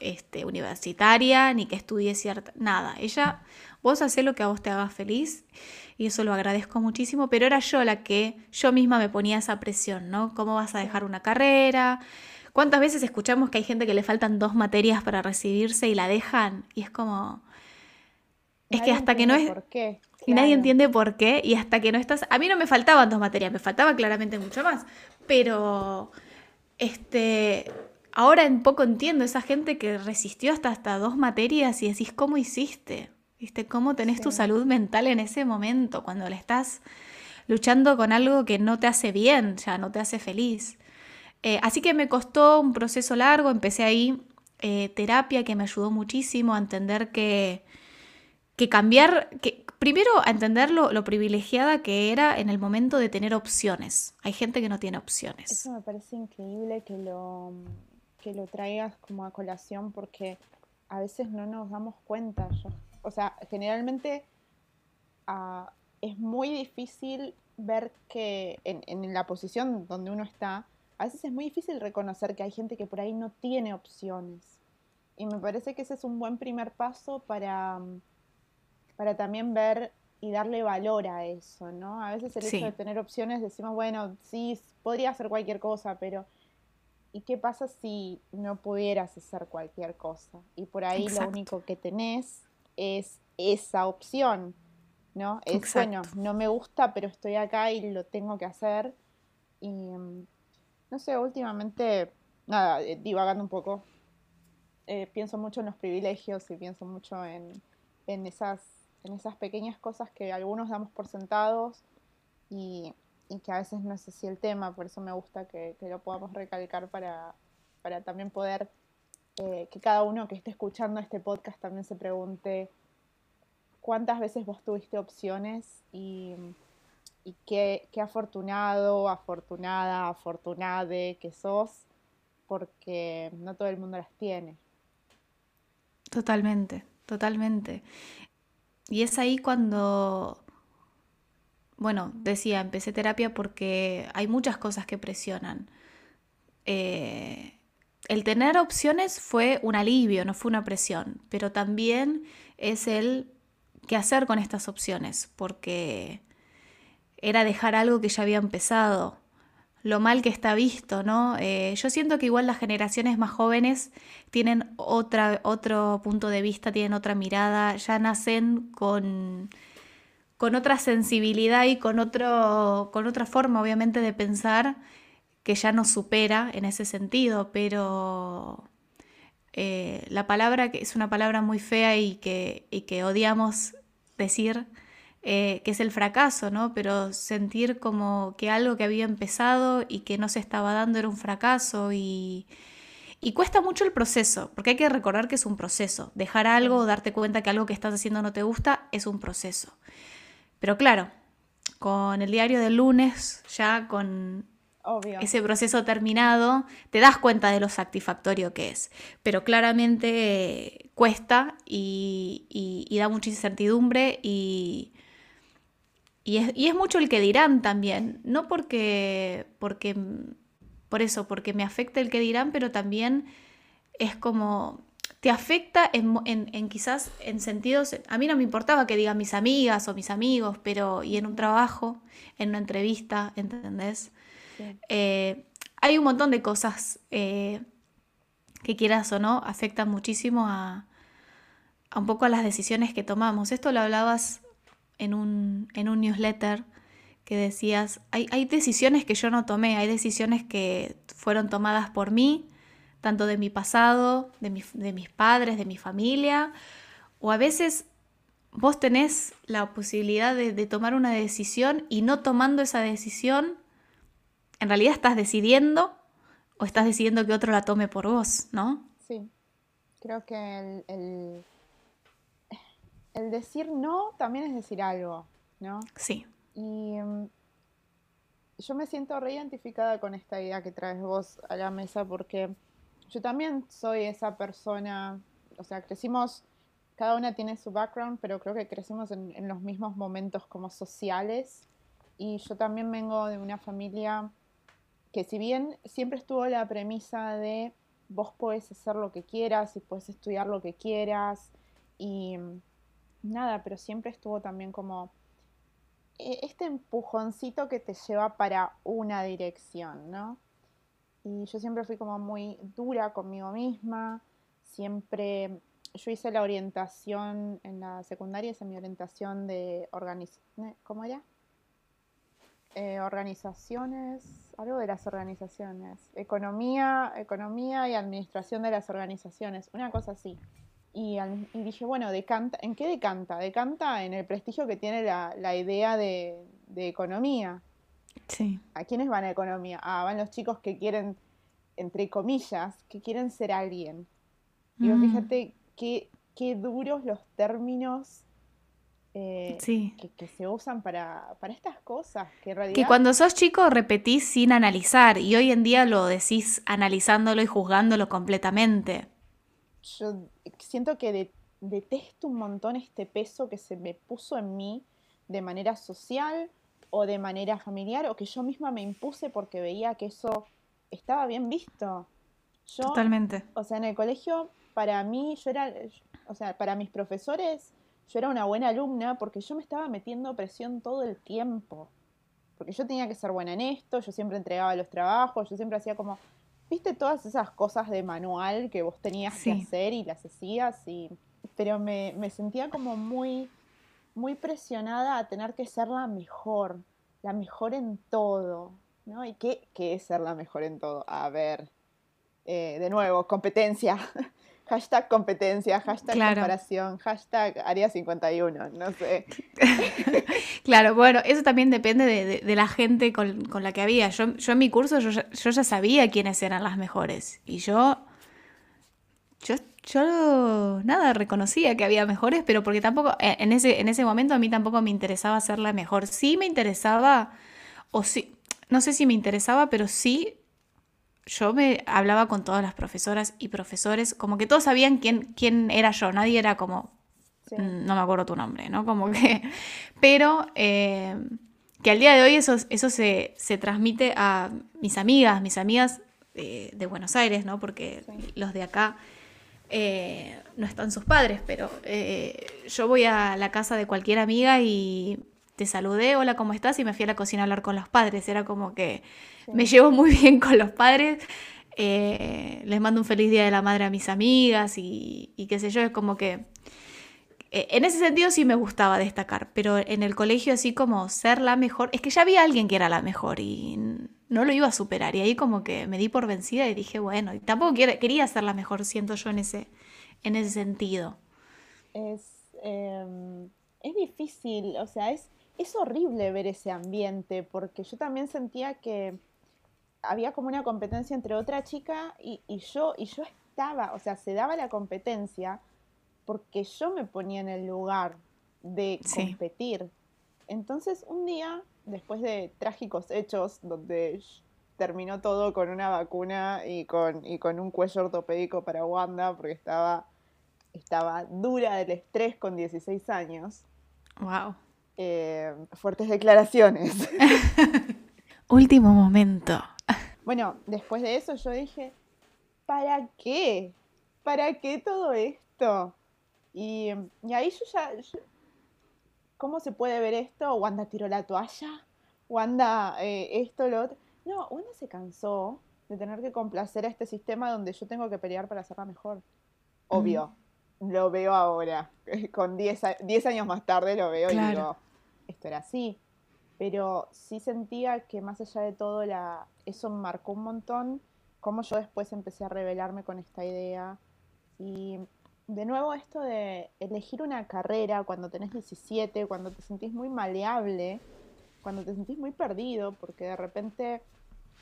este, universitaria ni que estudie cierta, nada. Ella, vos haces lo que a vos te haga feliz y eso lo agradezco muchísimo, pero era yo la que yo misma me ponía esa presión, ¿no? ¿Cómo vas a dejar una carrera? ¿Cuántas veces escuchamos que hay gente que le faltan dos materias para recibirse y la dejan? Y es como... Es que hasta que no es... ¿Por qué? Y nadie entiende por qué. Y hasta que no estás... A mí no me faltaban dos materias, me faltaba claramente mucho más. Pero... Este... Ahora en poco entiendo esa gente que resistió hasta, hasta dos materias y decís, ¿cómo hiciste? ¿Viste? ¿Cómo tenés tu salud mental en ese momento cuando le estás luchando con algo que no te hace bien, ya no te hace feliz? Eh, así que me costó un proceso largo, empecé ahí eh, terapia que me ayudó muchísimo a entender que, que cambiar, que primero a entender lo, privilegiada que era en el momento de tener opciones. Hay gente que no tiene opciones. Eso me parece increíble que lo, que lo traigas como a colación porque a veces no nos damos cuenta. o sea, generalmente uh, es muy difícil ver que en, la posición donde uno está, a veces es muy difícil reconocer que hay gente que por ahí no tiene opciones. Y me parece que ese es un buen primer paso para, para también ver y darle valor a eso, ¿no? A veces el hecho de tener opciones decimos, bueno, sí, podría hacer cualquier cosa, pero ¿y qué pasa si no pudieras hacer cualquier cosa? Y por ahí lo único que tenés es esa opción, ¿no? Es bueno, no me gusta, pero estoy acá y lo tengo que hacer. Y mm, no sé, últimamente, nada, eh, divagando un poco, eh, pienso mucho en los privilegios y pienso mucho en, en, esas, en esas pequeñas cosas que algunos damos por sentados y y que a veces no es así el tema, por eso me gusta que, lo podamos recalcar para, para también poder eh, que cada uno que esté escuchando este podcast también se pregunte cuántas veces vos tuviste opciones y, y qué, qué, afortunado, afortunada, afortunade que sos, porque no todo el mundo las tiene. Totalmente, totalmente. Y es ahí cuando bueno, decía, empecé terapia porque hay muchas cosas que presionan. Eh, el tener opciones fue un alivio, no fue una presión, pero también es el qué hacer con estas opciones, porque era dejar algo que ya había empezado, lo mal que está visto, ¿no? Eh, yo siento que igual las generaciones más jóvenes tienen otra, otro punto de vista, tienen otra mirada, ya nacen con con otra sensibilidad y con, otro, con otra forma, obviamente, de pensar que ya nos supera en ese sentido, pero eh, la palabra, que es una palabra muy fea y que, que odiamos decir, eh, que es el fracaso, ¿no? Pero sentir como que algo que había empezado y que no se estaba dando era un fracaso y, y cuesta mucho el proceso, porque hay que recordar que es un proceso. Dejar algo, darte cuenta que algo que estás haciendo no te gusta, es un proceso. Pero claro, con el diario del lunes, ya con ese proceso terminado, te das cuenta de lo satisfactorio que es. Pero claramente cuesta y, da mucha incertidumbre y, es, y, es, mucho el que dirán también. No porque, porque, por eso, porque me afecta el que dirán, pero también es como te afecta en, quizás en sentidos, a mí no me importaba que digan mis amigas o mis amigos, pero y en un trabajo, en una entrevista, ¿entendés? Eh, hay un montón de cosas eh, que quieras o no, afectan muchísimo a, un poco a las decisiones que tomamos. Esto lo hablabas en un, en un newsletter que decías, hay, hay decisiones que yo no tomé, hay decisiones que fueron tomadas por mí, tanto de mi pasado, de, mis padres, de mi familia, o a veces vos tenés la posibilidad de, tomar una decisión y no tomando esa decisión, en realidad estás decidiendo o estás decidiendo que otro la tome por vos, ¿no? Sí, creo que el, decir no también es decir algo, ¿no? Sí. Y mm, yo me siento reidentificada con esta idea que traes vos a la mesa porque yo también soy esa persona, o sea, crecimos, cada una tiene su background, pero creo que crecimos en, los mismos momentos como sociales. Y yo también vengo de una familia que si bien siempre estuvo la premisa de vos podés hacer lo que quieras y puedes estudiar lo que quieras y nada, pero siempre estuvo también como e, este empujoncito que te lleva para una dirección, ¿no? y yo siempre fui como muy dura conmigo misma, siempre, yo hice la orientación en la secundaria, hice mi orientación de organización, ¿cómo era? Eh, organizaciones, algo de las organizaciones, economía, economía y administración de las organizaciones, una cosa así. Y, dije, bueno, decanta, ¿en qué decanta? Decanta en el prestigio que tiene la, idea de, economía. Sí. ¿A quiénes van a economía? Ah, van los chicos que quieren, entre comillas, que quieren ser alguien. Y mm. fíjate qué, qué duros los términos eh, que, se usan para, estas cosas. Que, que cuando sos chico repetís sin analizar y hoy en día lo decís analizándolo y juzgándolo completamente yo siento que detesto un montón este peso que se me puso en mí de manera social o de manera familiar o que yo misma me impuse porque veía que eso estaba bien visto. Totalmente. O sea, en el colegio, para mí, yo era, o sea, para mis profesores, yo era una buena alumna porque yo me estaba metiendo presión todo el tiempo. Porque yo tenía que ser buena en esto, yo siempre entregaba los trabajos, yo siempre hacía como, viste todas esas cosas de manual que vos tenías que hacer y las hacías, y, pero me, sentía como muy, muy presionada a tener que ser la mejor, la mejor en todo, ¿no? ¿Y qué, qué es ser la mejor en todo? A ver, eh, de nuevo, competencia. Hashtag competencia, hashtag comparación, hashtag área 51, no sé. claro, bueno, eso también depende de, la gente con, la que había. Yo, yo en mi curso yo, ya sabía quiénes eran las mejores. Y yo, yo, yo, nada, reconocía que había mejores, pero porque tampoco, eh, en ese, en ese momento a mí tampoco me interesaba ser la mejor. Sí me interesaba, o sí, no sé si me interesaba, pero sí yo me hablaba con todas las profesoras y profesores, como que todos sabían quién, quién era yo, nadie era como, mm, no me acuerdo tu nombre, ¿no? Como que, pero eh, que al día de hoy eso, eso se, transmite a mis amigas, mis amigas de, Buenos Aires, ¿no? Porque los de acá eh, no están sus padres, pero eh, yo voy a la casa de cualquier amiga y te saludé, hola, ¿cómo estás? Y me fui a la cocina a hablar con los padres. Era como que me llevo muy bien con los padres. Eh, les mando un feliz día de la madre a mis amigas y, qué sé yo, es como que... Eh, en ese sentido sí me gustaba destacar, pero en el colegio así como ser la mejor, es que ya había alguien que era la mejor y no lo iba a superar y ahí como que me di por vencida y dije, bueno, y tampoco quería ser la mejor, siento yo en ese, en ese sentido. Es, em, es difícil, o sea, es, es horrible ver ese ambiente, porque yo también sentía que había como una competencia entre otra chica y, yo, y yo estaba, o sea, se daba la competencia porque yo me ponía en el lugar de competir. Entonces, un día, después de trágicos hechos, donde terminó todo con una vacuna y con, y con un cuello ortopédico para Wanda, porque estaba, estaba dura del estrés con 16 años. Wow. Eh, fuertes declaraciones. Último momento. Bueno, después de eso yo dije, ¿para qué? ¿Para qué todo esto? Y, ahí yo ya, ¿cómo se puede ver esto? Wanda tiró la toalla, Wanda eh, esto, lo otro. No, Wanda se cansó de tener que complacer a este sistema donde yo tengo que pelear para hacerla mejor. Obvio, lo veo ahora. Con 10 años más tarde lo veo y digo, esto era así. Pero sí sentía que más allá de todo, la, eso marcó un montón cómo yo después empecé a revelarme con esta idea. Y de nuevo esto de elegir una carrera cuando tenés 17, cuando te sentís muy maleable, cuando te sentís muy perdido, porque de repente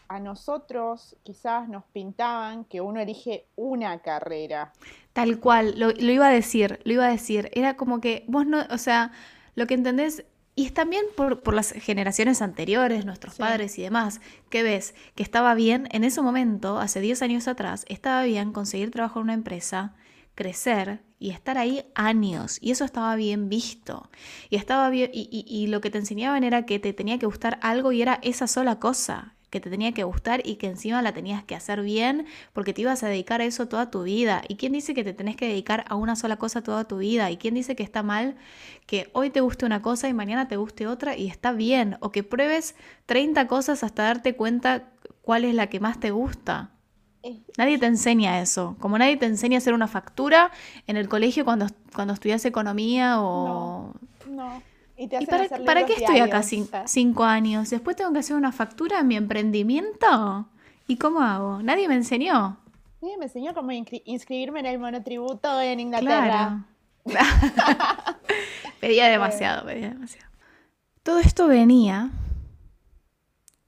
a nosotros quizás nos pintaban que uno elige una carrera. Tal cual, lo, lo, iba a decir, lo iba a decir. Era como que vos no, o sea, lo que entendés y es también por, las generaciones anteriores, nuestros padres y demás, que ves que estaba bien en ese momento, hace 10 años atrás, estaba bien conseguir trabajo en una empresa, crecer y estar ahí años. Y eso estaba bien visto. Y, estaba bien, y, y lo que te enseñaban era que te tenía que gustar algo y era esa sola cosa que te tenía que gustar y que encima la tenías que hacer bien porque te ibas a dedicar a eso toda tu vida. ¿Y quién dice que te tenés que dedicar a una sola cosa toda tu vida? ¿Y quién dice que está mal que hoy te guste una cosa y mañana te guste otra y está bien? O que pruebes 30 cosas hasta darte cuenta cuál es la que más te gusta. Nadie te enseña eso. Como nadie te enseña a hacer una factura en el colegio cuando, cuando estudias economía o... No. ¿Y, para, qué estoy acá cinco años? Después tengo que hacer una factura en mi emprendimiento. ¿Y cómo hago? Nadie me enseñó. Nadie me enseñó cómo inscribirme en el monotributo en Inglaterra. pedía demasiado, pedía demasiado. Todo esto venía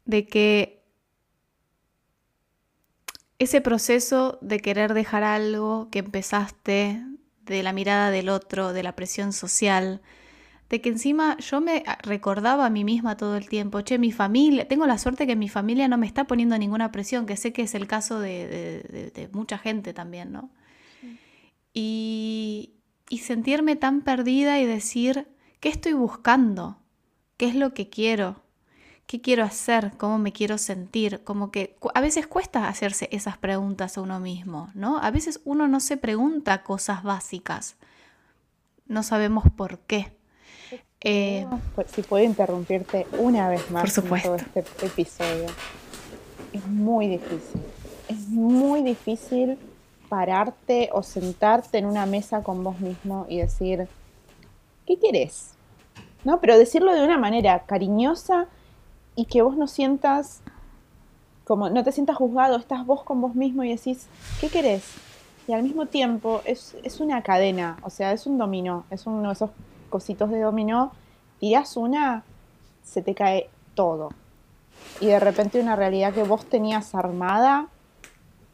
de que ese proceso de querer dejar algo que empezaste, de la mirada del otro, de la presión social, de que encima yo me recordaba a mí misma todo el tiempo, che, mi familia, tengo la suerte que mi familia no me está poniendo ninguna presión, que sé que es el caso de, mucha gente también, ¿no? Y, y sentirme tan perdida y decir, ¿qué estoy buscando? ¿Qué es lo que quiero? ¿Qué quiero hacer? ¿Cómo me quiero sentir? Como que a veces cuesta hacerse esas preguntas a uno mismo, ¿no? A veces uno no se pregunta cosas básicas. No sabemos por qué. Eh, si puedo interrumpirte una vez más por supuesto. en todo este episodio. Es muy difícil. Es muy difícil pararte o sentarte en una mesa con vos mismo y decir, ¿qué quieres? ¿No? Pero decirlo de una manera cariñosa y que vos no sientas, como no te sientas juzgado, estás vos con vos mismo y decís, ¿qué querés? Y al mismo tiempo es, una cadena, o sea, es un dominó, es uno de esos cositos de dominó, tirás una, se te cae todo. Y de repente una realidad que vos tenías armada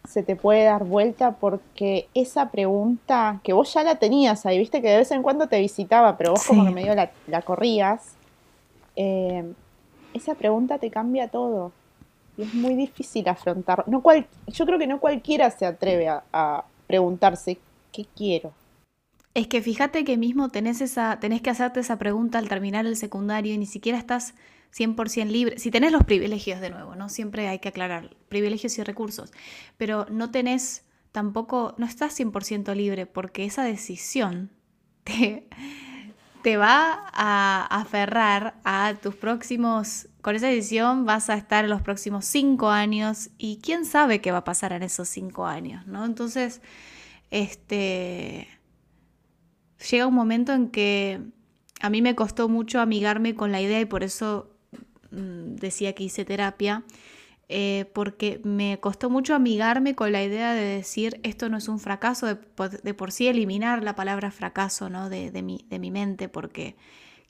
se te puede dar vuelta porque esa pregunta que vos ya la tenías ahí, viste que de vez en cuando te visitaba, pero vos como que medio la, la corrías, eh, esa pregunta te cambia todo. Y es muy difícil afrontar. No cual, yo creo que no cualquiera se atreve a, preguntarse qué quiero. Es que fíjate que mismo tenés, esa, tenés que hacerte esa pregunta al terminar el secundario y ni siquiera estás 100% libre. Si tenés los privilegios de nuevo, ¿no? Siempre hay que aclarar, privilegios y recursos. Pero no tenés tampoco, no estás 100% libre porque esa decisión te, te va a aferrar a tus próximos, con esa decisión vas a estar en los próximos cinco años y quién sabe qué va a pasar en esos cinco años, ¿no? Entonces, este, llega un momento en que a mí me costó mucho amigarme con la idea y por eso mm, decía que hice terapia, eh, porque me costó mucho amigarme con la idea de decir esto no es un fracaso, de, por sí eliminar la palabra fracaso ¿no? de, mi, de mi mente, porque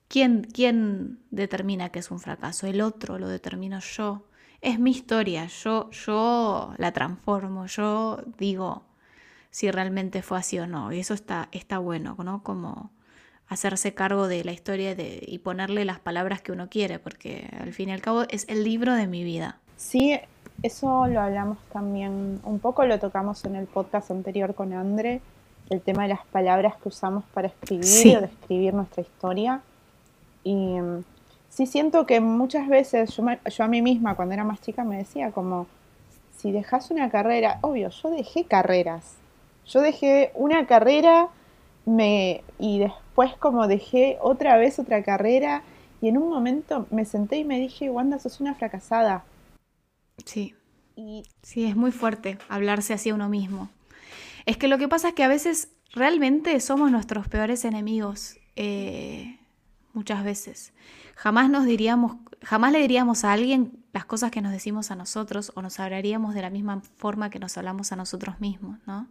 ¿quién, ¿quién determina que es un fracaso? El otro lo determino yo. Es mi historia, yo, yo la transformo, yo digo si realmente fue así o no. Y eso está, está bueno, ¿no? Como hacerse cargo de la historia de, y ponerle las palabras que uno quiere, porque al fin y al cabo es el libro de mi vida. Sí, eso lo hablamos también, un poco lo tocamos en el podcast anterior con Andre, el tema de las palabras que usamos para escribir o describir nuestra historia. Y mm, sí siento que muchas veces, yo, yo a mí misma cuando era más chica me decía como, si dejas una carrera, obvio, yo dejé carreras. Yo dejé una carrera me, y después como dejé otra vez otra carrera y en un momento me senté y me dije, Wanda, sos una fracasada. Sí. Y... Sí, es muy fuerte hablarse así a uno mismo. Es que lo que pasa es que a veces realmente somos nuestros peores enemigos. Eh, muchas veces. Jamás nos diríamos, jamás le diríamos a alguien las cosas que nos decimos a nosotros o nos hablaríamos de la misma forma que nos hablamos a nosotros mismos, ¿no?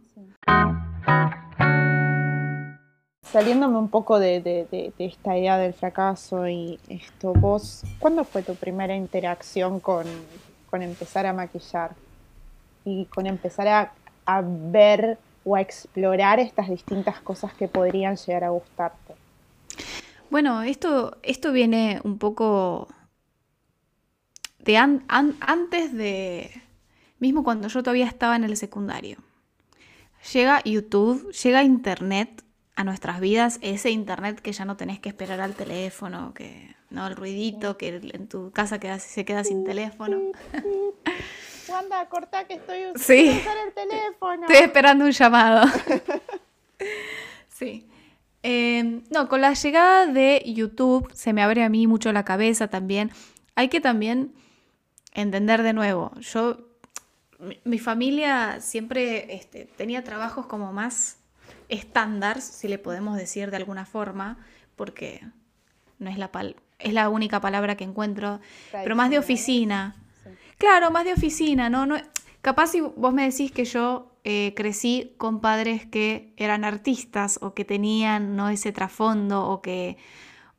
Saliéndome un poco de, de, esta idea del fracaso y esto, vos, ¿cuándo fue tu primera interacción con, con empezar a maquillar y con empezar a, ver o a explorar estas distintas cosas que podrían llegar a gustarte? Bueno, esto, esto viene un poco de antes de, mismo cuando yo todavía estaba en el secundario. Llega YouTube, llega Internet a nuestras vidas, ese Internet que ya no tenés que esperar al teléfono, que ¿no? El ruidito que en tu casa queda, se queda sin teléfono. Wanda, corta que estoy usando el teléfono. Estoy esperando un llamado. sí. Em, no, con la llegada de YouTube se me abre a mí mucho la cabeza también. Hay que también entender de nuevo. Yo, mi, familia siempre este, tenía trabajos como más estándar, si le podemos decir de alguna forma, porque no es la, es la única palabra que encuentro, pero más de oficina. Claro, más de oficina, ¿no? no capaz si vos me decís que yo eh, crecí con padres que eran artistas o que tenían ¿no? ese trasfondo o que,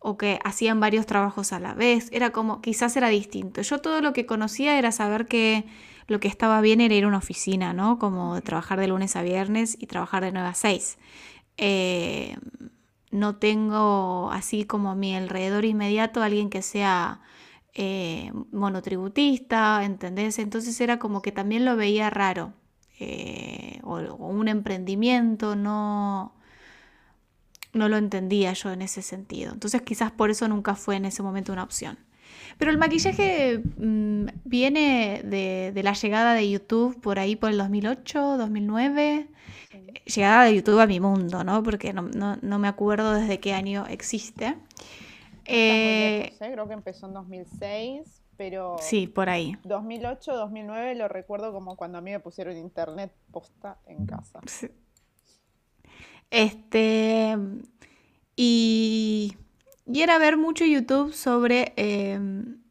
o que hacían varios trabajos a la vez, era como, quizás era distinto. Yo todo lo que conocía era saber que lo que estaba bien era ir a una oficina, ¿no? Como trabajar de lunes a viernes y trabajar de 9 a 6. Eh, no tengo así como a mi alrededor inmediato alguien que sea eh, monotributista, ¿entendés? Entonces era como que también lo veía raro. Eh, o, un emprendimiento, no, no lo entendía yo en ese sentido. Entonces quizás por eso nunca fue en ese momento una opción. Pero el maquillaje mm, viene de, la llegada de YouTube por ahí por el 2008, 2009. Llegada de YouTube a mi mundo, ¿no? Porque no, no me acuerdo desde qué año existe. Eh, creo que empezó en 2006, pero... Sí, por ahí. 2008, 2009 lo recuerdo como cuando a mí me pusieron internet posta en casa. Este... Y... Y era ver mucho YouTube sobre... Em,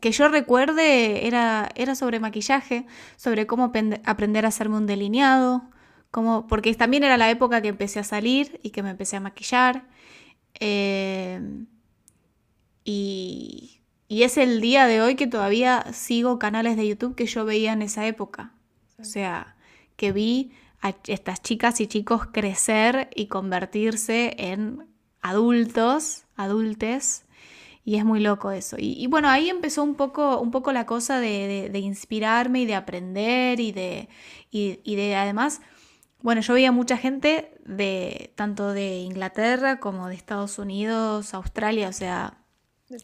que yo recuerde, era, era sobre maquillaje, sobre cómo aprender a hacerme un delineado, como, porque también era la época que empecé a salir y que me empecé a maquillar. Eh, y, es el día de hoy que todavía sigo canales de YouTube que yo veía en esa época. O sea, que vi a estas chicas y chicos crecer y convertirse en adultos, adultes, y es muy loco eso. Y, bueno, ahí empezó un poco, un poco la cosa de, inspirarme y de aprender y de, y de además, bueno, yo veía mucha gente de tanto de Inglaterra como de Estados Unidos, Australia, o sea,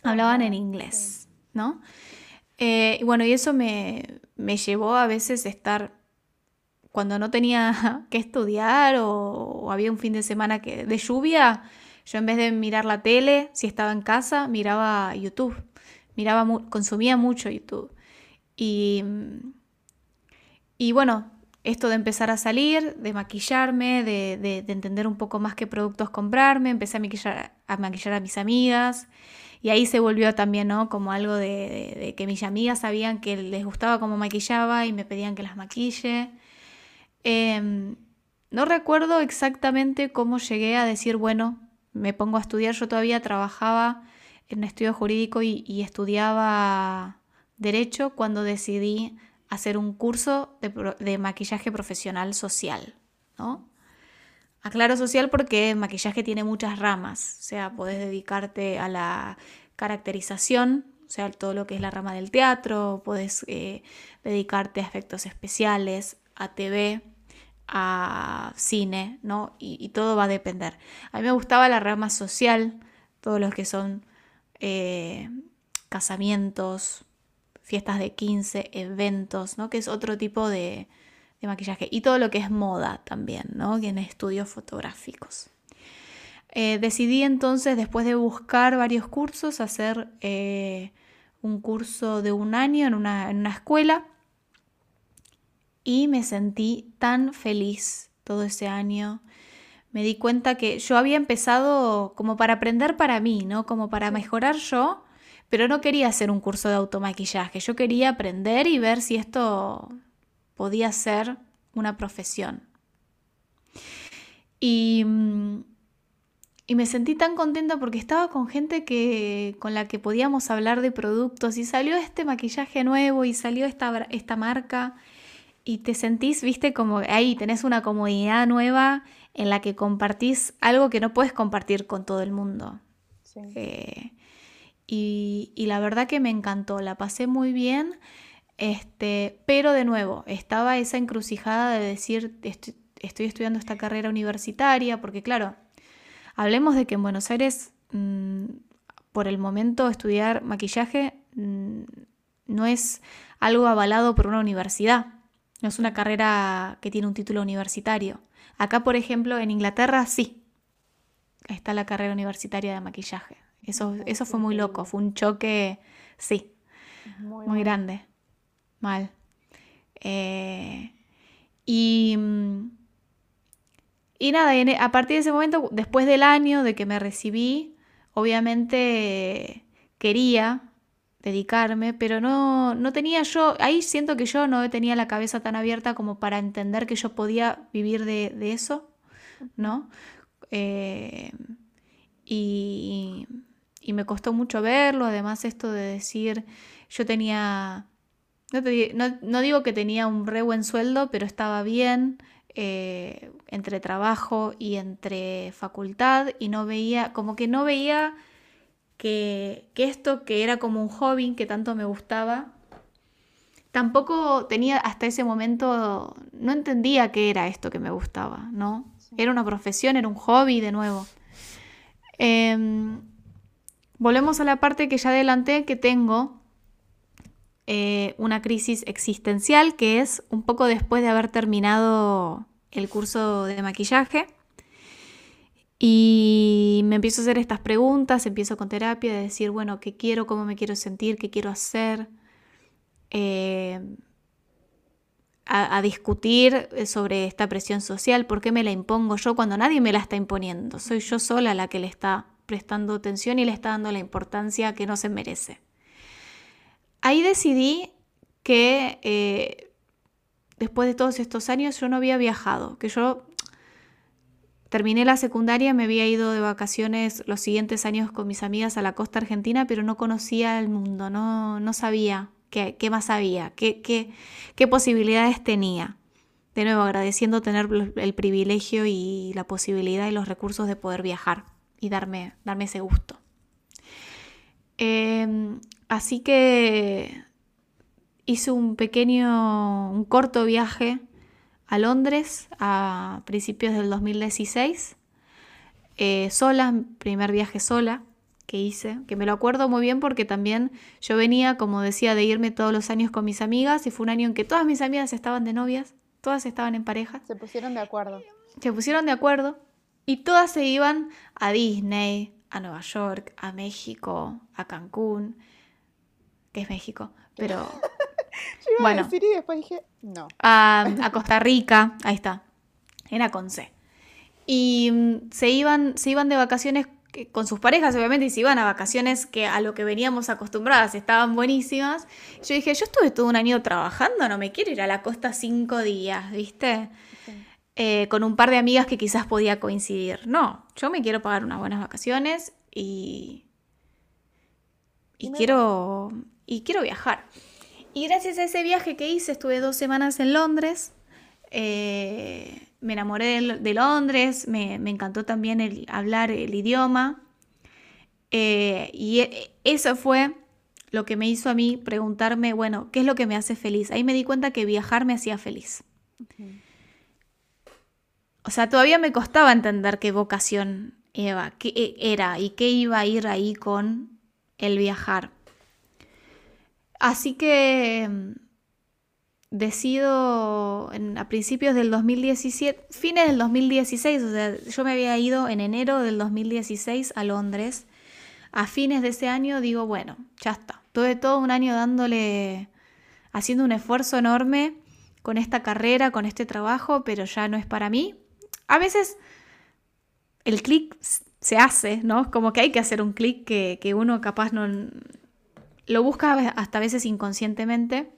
hablaban en inglés, ¿no? Eh, y bueno, y eso me, llevó a veces a estar, cuando no tenía que estudiar o, había un fin de semana que, de lluvia, yo en vez de mirar la tele, si estaba en casa, miraba YouTube, miraba, consumía mucho YouTube. Y, y bueno, esto de empezar a salir, de maquillarme, de, de, de, entender un poco más qué productos comprarme, empecé a maquillar a, maquillar a mis amigas. Y ahí se volvió también, ¿no? Como algo de, que mis amigas sabían que les gustaba cómo maquillaba y me pedían que las maquille. Em, no recuerdo exactamente cómo llegué a decir, bueno, me pongo a estudiar. Yo todavía trabajaba en estudio jurídico y, estudiaba derecho cuando decidí hacer un curso de, de maquillaje profesional social, ¿no? Aclaro social porque maquillaje tiene muchas ramas, o sea, podés dedicarte a la caracterización, o sea, todo lo que es la rama del teatro, podés eh, dedicarte a efectos especiales, a TV, a cine, ¿no? Y, todo va a depender. A mí me gustaba la rama social, todos los que son eh, casamientos, fiestas de 15, eventos, ¿no? Que es otro tipo de, maquillaje y todo lo que es moda también, ¿no? Tiene estudios fotográficos. Eh, decidí entonces, después de buscar varios cursos, hacer eh, un curso de un año en una, en una escuela y me sentí tan feliz todo ese año. Me di cuenta que yo había empezado como para aprender para mí, ¿no? Como para mejorar yo, pero no quería hacer un curso de automaquillaje. Yo quería aprender y ver si esto podía ser una profesión. Y, y, me sentí tan contenta porque estaba con gente que, con la que podíamos hablar de productos y salió este maquillaje nuevo y salió esta, esta marca y te sentís, viste, como ahí tenés una comodidad nueva en la que compartís algo que no puedes compartir con todo el mundo. Eh, y, y la verdad que me encantó, la pasé muy bien. Este, pero de nuevo, estaba esa encrucijada de decir, estoy, estudiando esta carrera universitaria, porque claro, hablemos de que en Buenos Aires, mm, por el momento, estudiar maquillaje mm, no es algo avalado por una universidad, no es una carrera que tiene un título universitario. Acá, por ejemplo, en Inglaterra sí, está la carrera universitaria de maquillaje. Eso, eso fue muy loco, fue un choque, sí, muy grande. mal. Eh, y, y nada, e, a partir de ese momento, después del año de que me recibí, obviamente quería dedicarme, pero no, no tenía yo, ahí siento que yo no tenía la cabeza tan abierta como para entender que yo podía vivir de, eso, ¿no? Eh, y, y, me costó mucho verlo, además esto de decir, yo tenía, no, no, digo que tenía un re buen sueldo, pero estaba bien eh, entre trabajo y entre facultad y no veía, como que no veía que, esto que era como un hobby que tanto me gustaba, tampoco tenía hasta ese momento, no entendía qué era esto que me gustaba, ¿no? Era una profesión, era un hobby de nuevo. Em, volvemos a la parte que ya adelanté que tengo eh, una crisis existencial que es un poco después de haber terminado el curso de maquillaje. Y me empiezo a hacer estas preguntas, empiezo con terapia, de decir, bueno, ¿qué quiero? ¿Cómo me quiero sentir? ¿Qué quiero hacer? Eh, a, discutir sobre esta presión social, por qué me la impongo yo cuando nadie me la está imponiendo. Soy yo sola la que le está prestando atención y le está dando la importancia que no se merece. Ahí decidí que eh, después de todos estos años yo no había viajado, que yo Terminé la secundaria, me había ido de vacaciones los siguientes años con mis amigas a la costa argentina, pero no conocía el mundo, no, no sabía qué, qué más había, qué, qué, qué posibilidades tenía. De nuevo, agradeciendo tener el privilegio y la posibilidad y los recursos de poder viajar y darme, darme ese gusto. Em, así que hice un pequeño, un corto viaje a Londres a principios del 2016, eh, sola, primer viaje sola que hice, que me lo acuerdo muy bien porque también yo venía, como decía, de irme todos los años con mis amigas y fue un año en que todas mis amigas estaban de novias, todas estaban en pareja. Se pusieron de acuerdo. Se pusieron de acuerdo y todas se iban a Disney, a Nueva York, a México, a Cancún, que es México, pero bueno, y después dije, no. A, Costa Rica, ahí está, era con C. Y mm, se iban, se iban de vacaciones con sus parejas, obviamente, y se iban a vacaciones que a lo que veníamos acostumbradas estaban buenísimas. Yo dije, yo estuve todo un año trabajando, no me quiero ir a la costa cinco días, ¿viste? Eh, con un par de amigas que quizás podía coincidir. No, yo me quiero pagar unas buenas vacaciones y, y, quiero, y quiero viajar. Y gracias a ese viaje que hice, estuve dos semanas en Londres. Eh, me enamoré de, Londres, me, encantó también el, hablar el idioma. Eh, y e, eso fue lo que me hizo a mí preguntarme, bueno, ¿qué es lo que me hace feliz? Ahí me di cuenta que viajar me hacía feliz. O sea, todavía me costaba entender qué vocación Eva, qué e, era y qué iba a ir ahí con el viajar. Así que mm, decido a principios del 2017, fines del 2016, o sea, yo me había ido en enero del 2016 a Londres. A fines de ese año digo, bueno, ya está. Tuve todo un año dándole, haciendo un esfuerzo enorme con esta carrera, con este trabajo, pero ya no es para mí. A veces el clic se hace, ¿no? Como que hay que hacer un clic que, que uno capaz no, lo busca hasta a veces inconscientemente.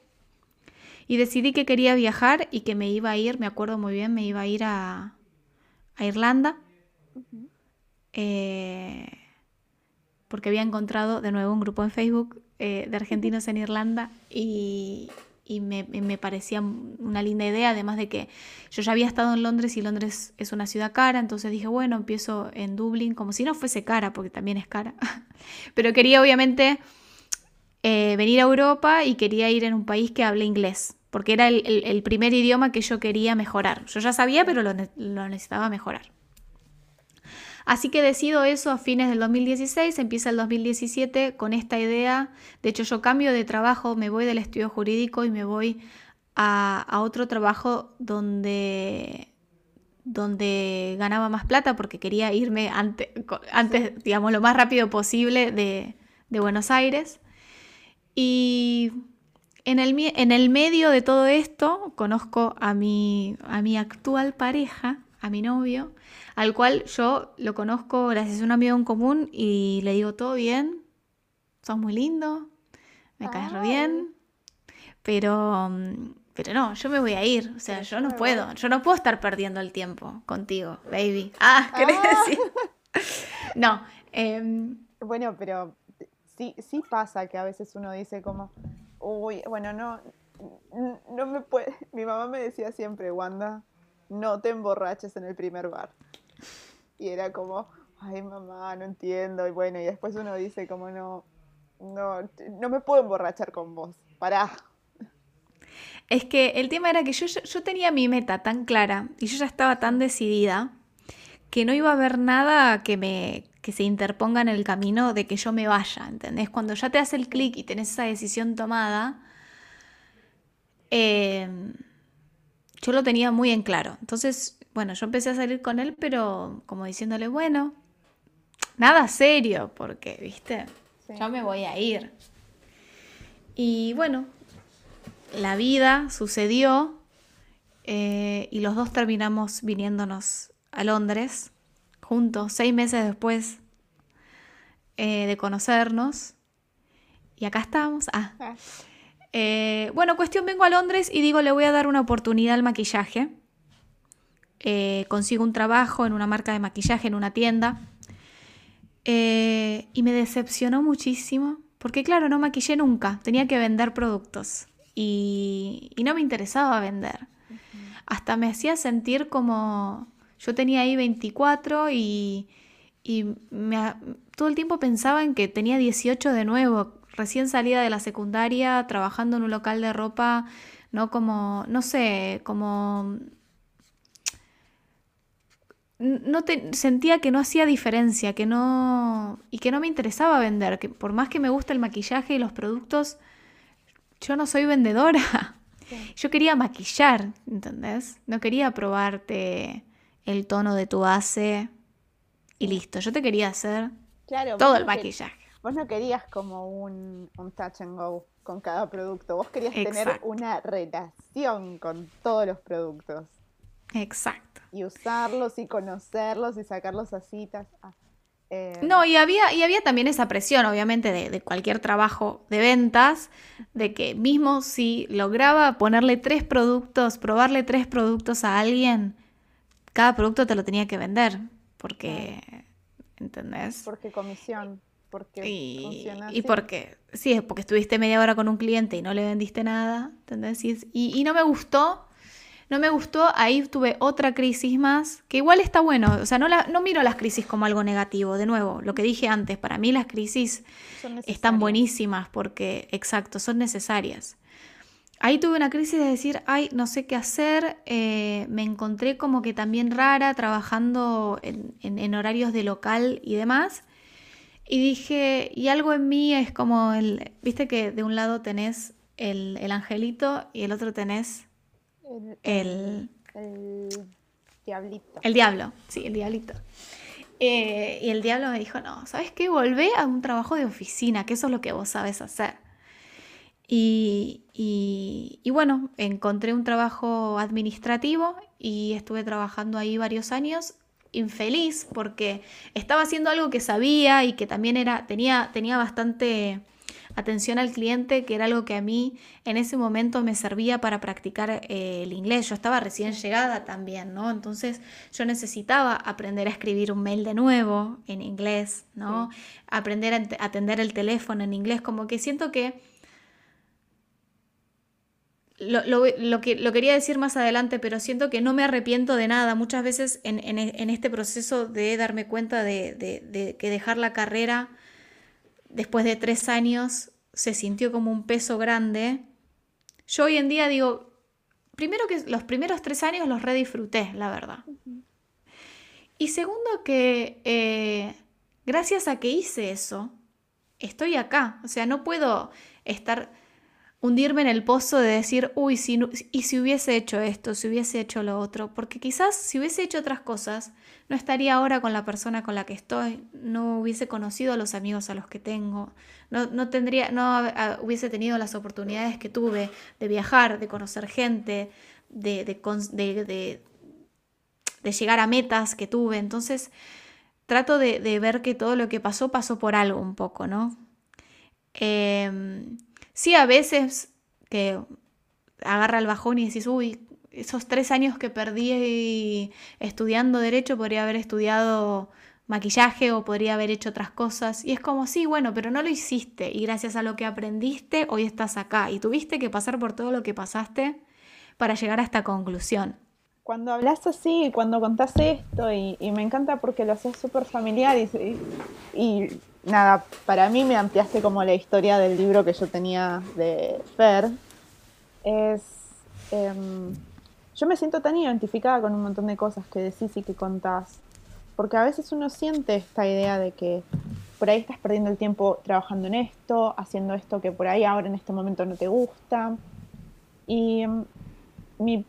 Y decidí que quería viajar y que me iba a ir, me acuerdo muy bien, me iba a ir a, Irlanda. Eh, porque había encontrado de nuevo un grupo en Facebook eh, de argentinos en Irlanda y, me, me, parecía una linda idea, además de que yo ya había estado en Londres y Londres es una ciudad cara, entonces dije, bueno, empiezo en Dublín, como si no fuese cara, porque también es cara, pero quería obviamente eh, venir a Europa y quería ir en un país que hable inglés, porque era el, primer idioma que yo quería mejorar. Yo ya sabía, pero lo, necesitaba mejorar. Así que decido eso a fines del 2016, empieza el 2017 con esta idea. De hecho, yo cambio de trabajo, me voy del estudio jurídico y me voy a, otro trabajo donde, donde ganaba más plata porque quería irme antes, digamos, lo más rápido posible de Buenos Aires. Y en el, en el medio de todo esto conozco a mi, a mi actual pareja, a mi novio, al cual yo lo conozco gracias a un amigo en común y le digo, todo bien, sos muy lindo, me caes re bien, pero, pero no, yo me voy a ir, o sea, yo no puedo, yo no puedo estar perdiendo el tiempo contigo, baby. Ah, ¿querés ah. decir? no. Em, bueno, pero sí, pasa que a veces uno dice como, uy, bueno, no, no me puede, mi mamá me decía siempre, Wanda, no te emborraches en el primer bar. Y era como, ay mamá, no entiendo. Y bueno, y después uno dice como no, no, no me puedo emborrachar con vos. Pará. Es que el tema era que yo, yo tenía mi meta tan clara y yo ya estaba tan decidida que no iba a haber nada que me que se interponga en el camino de que yo me vaya, ¿entendés? Cuando ya te hace el clic y tenés esa decisión tomada, eh, yo lo tenía muy en claro. Entonces, bueno, yo empecé a salir con él, pero como diciéndole, bueno, nada serio, porque, viste, yo me voy a ir. Y bueno, la vida sucedió eh, y los dos terminamos viniéndonos a Londres juntos, seis meses después eh, de conocernos. Y acá estamos. Ah. ah. Eh, bueno, cuestión, vengo a Londres y digo, le voy a dar una oportunidad al maquillaje. Eh, consigo un trabajo en una marca de maquillaje, en una tienda. Eh, y me decepcionó muchísimo, porque claro, no maquillé nunca, tenía que vender productos y, no me interesaba vender. Hasta me hacía sentir como yo tenía ahí 24 y, todo el tiempo pensaba en que tenía 18 de nuevo, recién salida de la secundaria, trabajando en un local de ropa, ¿no? Como, no sé, como... No te, sentía que no hacía diferencia, que no... y que no me interesaba vender, que por más que me gusta el maquillaje y los productos, yo no soy vendedora. Yo quería maquillar, ¿entendés? No quería probarte el tono de tu base y listo. Yo te quería hacer todo el maquillaje. Vos no querías como un, touch and go con cada producto, vos querías tener una relación con todos los productos. Exacto. Y usarlos y conocerlos y sacarlos a citas. Ah, eh, no, y había, y había también esa presión, obviamente, de, de, cualquier trabajo de ventas, de que mismo si lograba ponerle tres productos, probarle tres productos a alguien, cada producto te lo tenía que vender, porque, ¿entendés? Porque comisión porque y, y porque, sí, porque estuviste media hora con un cliente y no le vendiste nada, ¿entendés? Y, y, no me gustó, no me gustó, ahí tuve otra crisis más, que igual está bueno, o sea, no, la, no miro las crisis como algo negativo, de nuevo, lo que dije antes, para mí las crisis están buenísimas porque, exacto, son necesarias. Ahí tuve una crisis de decir, ay, no sé qué hacer, eh, me encontré como que también rara trabajando en, en horarios de local y demás. Y dije, y algo en mí es como el, viste que de un lado tenés el, angelito y el otro tenés el, el, diablito. El diablo, sí, el diablito. Eh, y el diablo me dijo, no, ¿sabes qué? Volvé a un trabajo de oficina, que eso es lo que vos sabes hacer. Y, y, y, bueno, encontré un trabajo administrativo y estuve trabajando ahí varios años infeliz porque estaba haciendo algo que sabía y que también era, tenía, tenía bastante atención al cliente, que era algo que a mí en ese momento me servía para practicar eh, el inglés. Yo estaba recién llegada también, ¿no? Entonces yo necesitaba aprender a escribir un mail de nuevo en inglés, ¿no? Aprender a atender el teléfono en inglés, como que siento que lo, que, lo quería decir más adelante, pero siento que no me arrepiento de nada. Muchas veces en, este proceso de darme cuenta de, que dejar la carrera después de tres años se sintió como un peso grande. Yo hoy en día digo, primero que los primeros tres años los redisfruté, la verdad. Y segundo que eh, gracias a que hice eso, estoy acá. O sea, no puedo estar hundirme en el pozo de decir, uy, si, y si hubiese hecho esto, si hubiese hecho lo otro, porque quizás si hubiese hecho otras cosas, no estaría ahora con la persona con la que estoy, no hubiese conocido a los amigos a los que tengo, no, tendría, no hubiese tenido las oportunidades que tuve de viajar, de conocer gente, de, de, de llegar a metas que tuve. Entonces, trato de, ver que todo lo que pasó pasó por algo un poco, ¿no? Eh, Sí, a veces que agarra el bajón y decís, uy, esos tres años que perdí estudiando derecho podría haber estudiado maquillaje o podría haber hecho otras cosas. Y es como, sí, bueno, pero no lo hiciste y gracias a lo que aprendiste, hoy estás acá y tuviste que pasar por todo lo que pasaste para llegar a esta conclusión. Cuando hablas así, cuando contás esto, y, me encanta porque lo haces súper familiar y nada, para mí me ampliaste como la historia del libro que yo tenía de Fer. Es. Em, yo me siento tan identificada con un montón de cosas que decís y que contás. Porque a veces uno siente esta idea de que por ahí estás perdiendo el tiempo trabajando en esto, haciendo esto que por ahí ahora en este momento no te gusta. Y em, mi,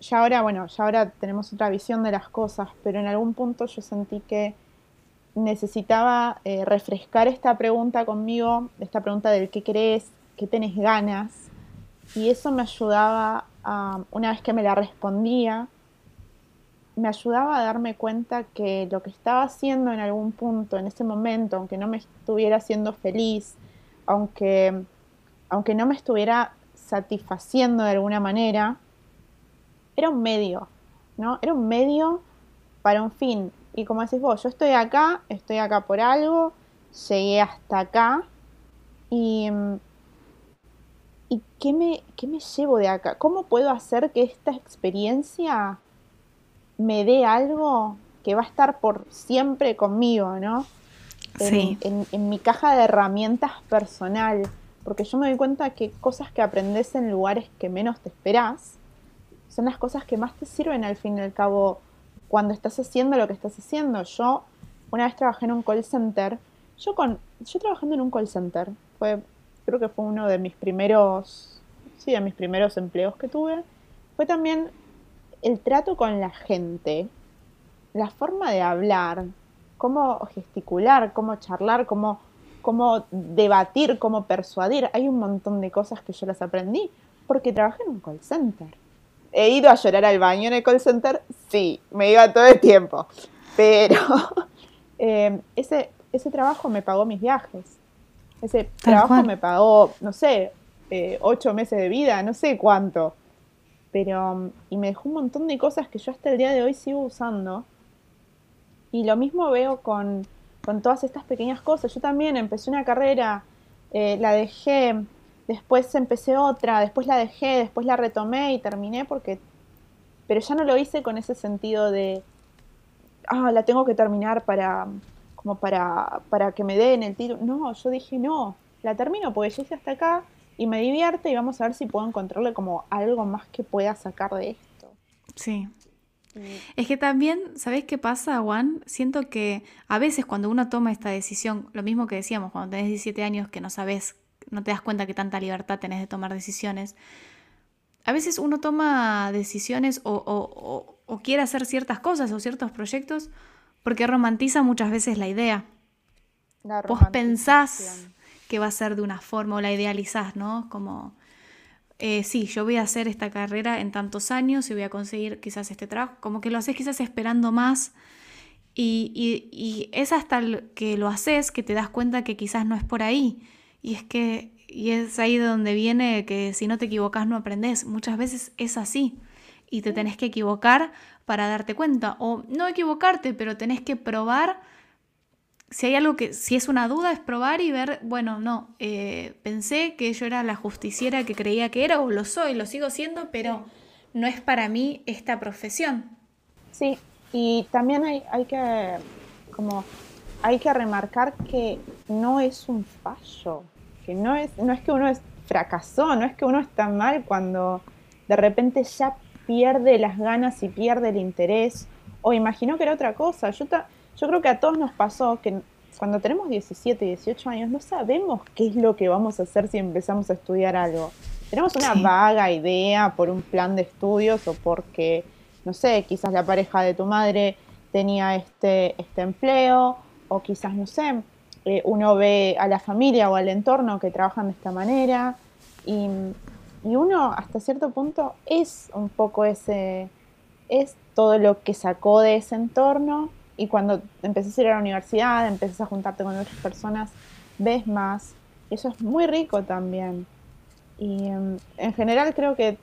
ya ahora, bueno, ya ahora tenemos otra visión de las cosas, pero en algún punto yo sentí que necesitaba eh, refrescar esta pregunta conmigo, esta pregunta del qué crees, qué tenés ganas, y eso me ayudaba, a, una vez que me la respondía, me ayudaba a darme cuenta que lo que estaba haciendo en algún punto, en ese momento, aunque no me estuviera haciendo feliz, aunque, aunque no me estuviera satisfaciendo de alguna manera, era un medio, ¿no? Era un medio para un fin. Y como decís vos, yo estoy acá, estoy acá por algo, llegué hasta acá y, ¿y qué, me, qué me llevo de acá? ¿Cómo puedo hacer que esta experiencia me dé algo que va a estar por siempre conmigo, ¿no? En, en, en, mi caja de herramientas personal, porque yo me doy cuenta que cosas que aprendes en lugares que menos te esperás son las cosas que más te sirven al fin y al cabo cuando estás haciendo lo que estás haciendo. Yo una vez trabajé en un call center. Yo con yo trabajando en un call center fue creo que fue uno de mis primeros sí, de mis primeros empleos que tuve. Fue también el trato con la gente, la forma de hablar, cómo gesticular, cómo charlar, cómo cómo debatir, cómo persuadir. Hay un montón de cosas que yo las aprendí porque trabajé en un call center. ¿He ido a llorar al baño en el call center? Sí, me iba todo el tiempo. Pero eh, ese, ese trabajo me pagó mis viajes. Ese trabajo me pagó, no sé, eh, ocho meses de vida, no sé cuánto. Pero, y me dejó un montón de cosas que yo hasta el día de hoy sigo usando. Y lo mismo veo con, con todas estas pequeñas cosas. Yo también empecé una carrera, eh, la dejé, después empecé otra, después la dejé, después la retomé y terminé porque... Pero ya no lo hice con ese sentido de, ah, la tengo que terminar para, como para, para que me den el tiro. No, yo dije, no, la termino porque llegué hasta acá y me divierte y vamos a ver si puedo encontrarle como algo más que pueda sacar de esto. Sí. Es que también, ¿sabes qué pasa, Juan? Siento que a veces cuando uno toma esta decisión, lo mismo que decíamos, cuando tenés 17 años que no sabes no te das cuenta que tanta libertad tenés de tomar decisiones. A veces uno toma decisiones o, quiere hacer ciertas cosas o ciertos proyectos porque romantiza muchas veces la idea. Vos pensás que va a ser de una forma o la idealizás, ¿no? Como, eh, sí, yo voy a hacer esta carrera en tantos años y voy a conseguir quizás este trabajo, como que lo haces quizás esperando más y, y es hasta que lo haces que te das cuenta que quizás no es por ahí y es que, y es ahí de donde viene que si no te equivocas no aprendes. Muchas veces es así. Y te tenés que equivocar para darte cuenta. O no equivocarte, pero tenés que probar. Si hay algo que, si es una duda, es probar y ver, bueno, no, eh, pensé que yo era la justiciera que creía que era, o lo soy, lo sigo siendo, pero no es para mí esta profesión. Sí, y también hay, hay que, como, hay que remarcar que no es un fallo que no es, no es que uno es, fracasó, no es que uno está mal cuando de repente ya pierde las ganas y pierde el interés o imaginó que era otra cosa. Yo, yo creo que a todos nos pasó que cuando tenemos 17, 18 años, no sabemos qué es lo que vamos a hacer si empezamos a estudiar algo. Tenemos una vaga idea por un plan de estudios o porque, no sé, quizás la pareja de tu madre tenía este, este empleo o quizás, no sé, eh, uno ve a la familia o al entorno que trabajan de esta manera y, y uno hasta cierto punto es un poco ese, es todo lo que sacó de ese entorno y cuando empezás a ir a la universidad, empezás a juntarte con otras personas, ves más. Y eso es muy rico también. Y em, en general creo que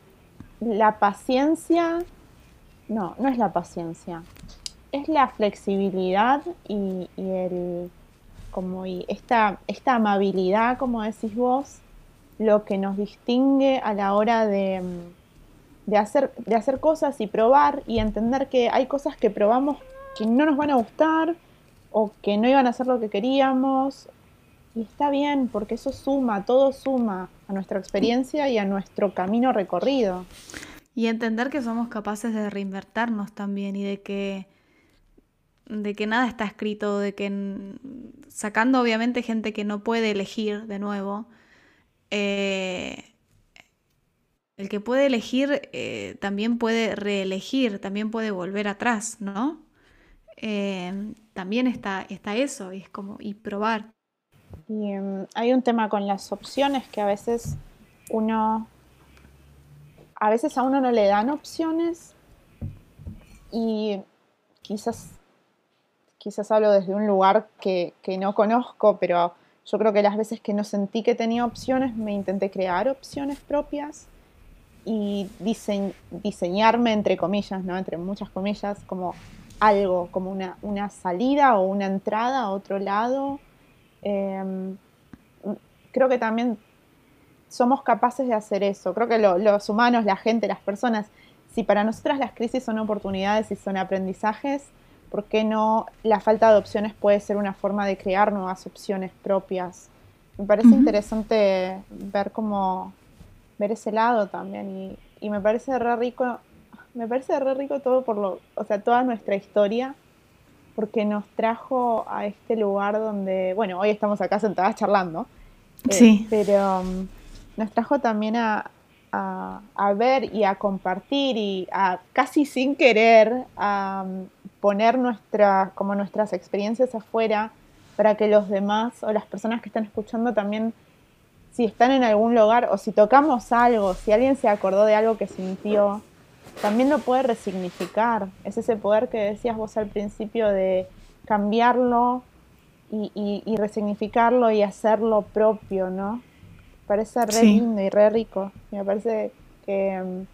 la paciencia, no, no es la paciencia, es la flexibilidad y, el como y esta, esta amabilidad, como decís vos, lo que nos distingue a la hora de, em, de, hacer, de hacer cosas y probar y entender que hay cosas que probamos que no nos van a gustar o que no iban a hacer lo que queríamos. Y está bien, porque eso suma, todo suma a nuestra experiencia y a nuestro camino recorrido. Y entender que somos capaces de reinvertirnos también y de que de que nada está escrito, de que sacando obviamente gente que no puede elegir de nuevo, eh, el que puede elegir eh, también puede reelegir, también puede volver atrás, ¿no? Em, también está, está eso, y es como, y probar. Y em, hay un tema con las opciones que a veces uno, a veces a uno no le dan opciones y quizás, quizás hablo desde un lugar que, que no conozco, pero yo creo que las veces que no sentí que tenía opciones, me intenté crear opciones propias y diseñarme, entre comillas, ¿no? Entre muchas comillas, como algo, como una, una salida o una entrada a otro lado. Em, creo que también somos capaces de hacer eso. Creo que los humanos, la gente, las personas, si para nosotras las crisis son oportunidades y son aprendizajes, ¿por qué no la falta de opciones puede ser una forma de crear nuevas opciones propias? Me parece interesante ver cómo ver ese lado también y, y me parece re rico me parece re rico todo por lo, o sea, toda nuestra historia, porque nos trajo a este lugar donde, bueno, hoy estamos acá sentadas charlando, eh, sí. pero um, nos trajo también a, a, ver y a compartir y a casi sin querer a um, poner nuestra, como nuestras experiencias afuera para que los demás o las personas que están escuchando también si están en algún lugar o si tocamos algo, si alguien se acordó de algo que sintió, también lo puede resignificar. Es ese poder que decías vos al principio de cambiarlo y, resignificarlo y hacerlo propio, ¿no? Parece re lindo y re rico. Me parece que, mm,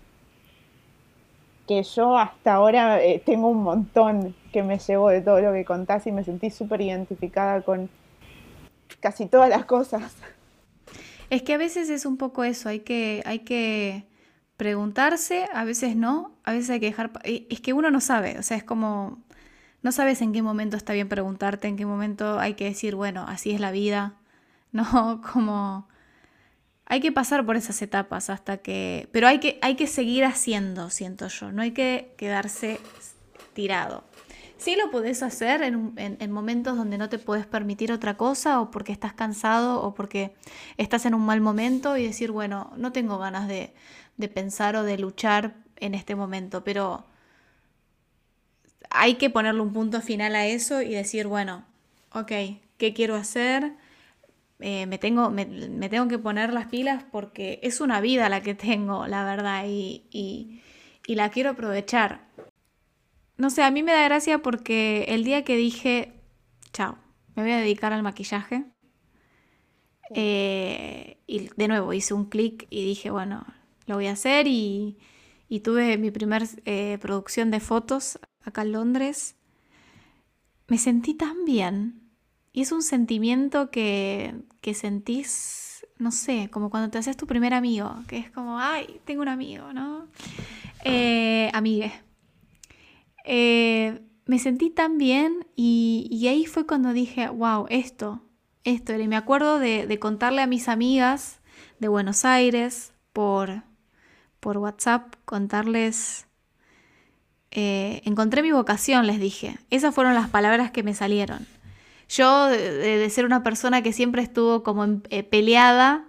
que yo hasta ahora eh, tengo un montón que me llevo de todo lo que contás y me sentí súper identificada con casi todas las cosas. Es que a veces es un poco eso, hay que, hay que preguntarse, a veces no, a veces hay que dejar... Es que uno no sabe, o sea, es como... No sabes en qué momento está bien preguntarte, en qué momento hay que decir, bueno, así es la vida, ¿no? Como... Hay que pasar por esas etapas hasta que... Pero hay que, hay que seguir haciendo, siento yo, no hay que quedarse tirado. Sí lo podés hacer en, en, momentos donde no te puedes permitir otra cosa o porque estás cansado o porque estás en un mal momento y decir, bueno, no tengo ganas de, de pensar o de luchar en este momento, pero hay que ponerle un punto final a eso y decir, bueno, ok, ¿qué quiero hacer? Eh, me, tengo, me, tengo que poner las pilas porque es una vida la que tengo, la verdad, y, y, la quiero aprovechar. No sé, a mí me da gracia porque el día que dije, chao, me voy a dedicar al maquillaje, eh, y de nuevo hice un clic y dije, bueno, lo voy a hacer y, tuve mi primer eh, producción de fotos acá en Londres. Me sentí tan bien y es un sentimiento que, que sentís, no sé, como cuando te haces tu primer amigo, que es como, ay, tengo un amigo, ¿no? Eh. Eh, me sentí tan bien y, ahí fue cuando dije, wow, esto, esto. Y me acuerdo de, de contarle a mis amigas de Buenos Aires por, por WhatsApp contarles, eh, encontré mi vocación, les dije. Esas fueron las palabras que me salieron. Yo, de, ser una persona que siempre estuvo como eh, peleada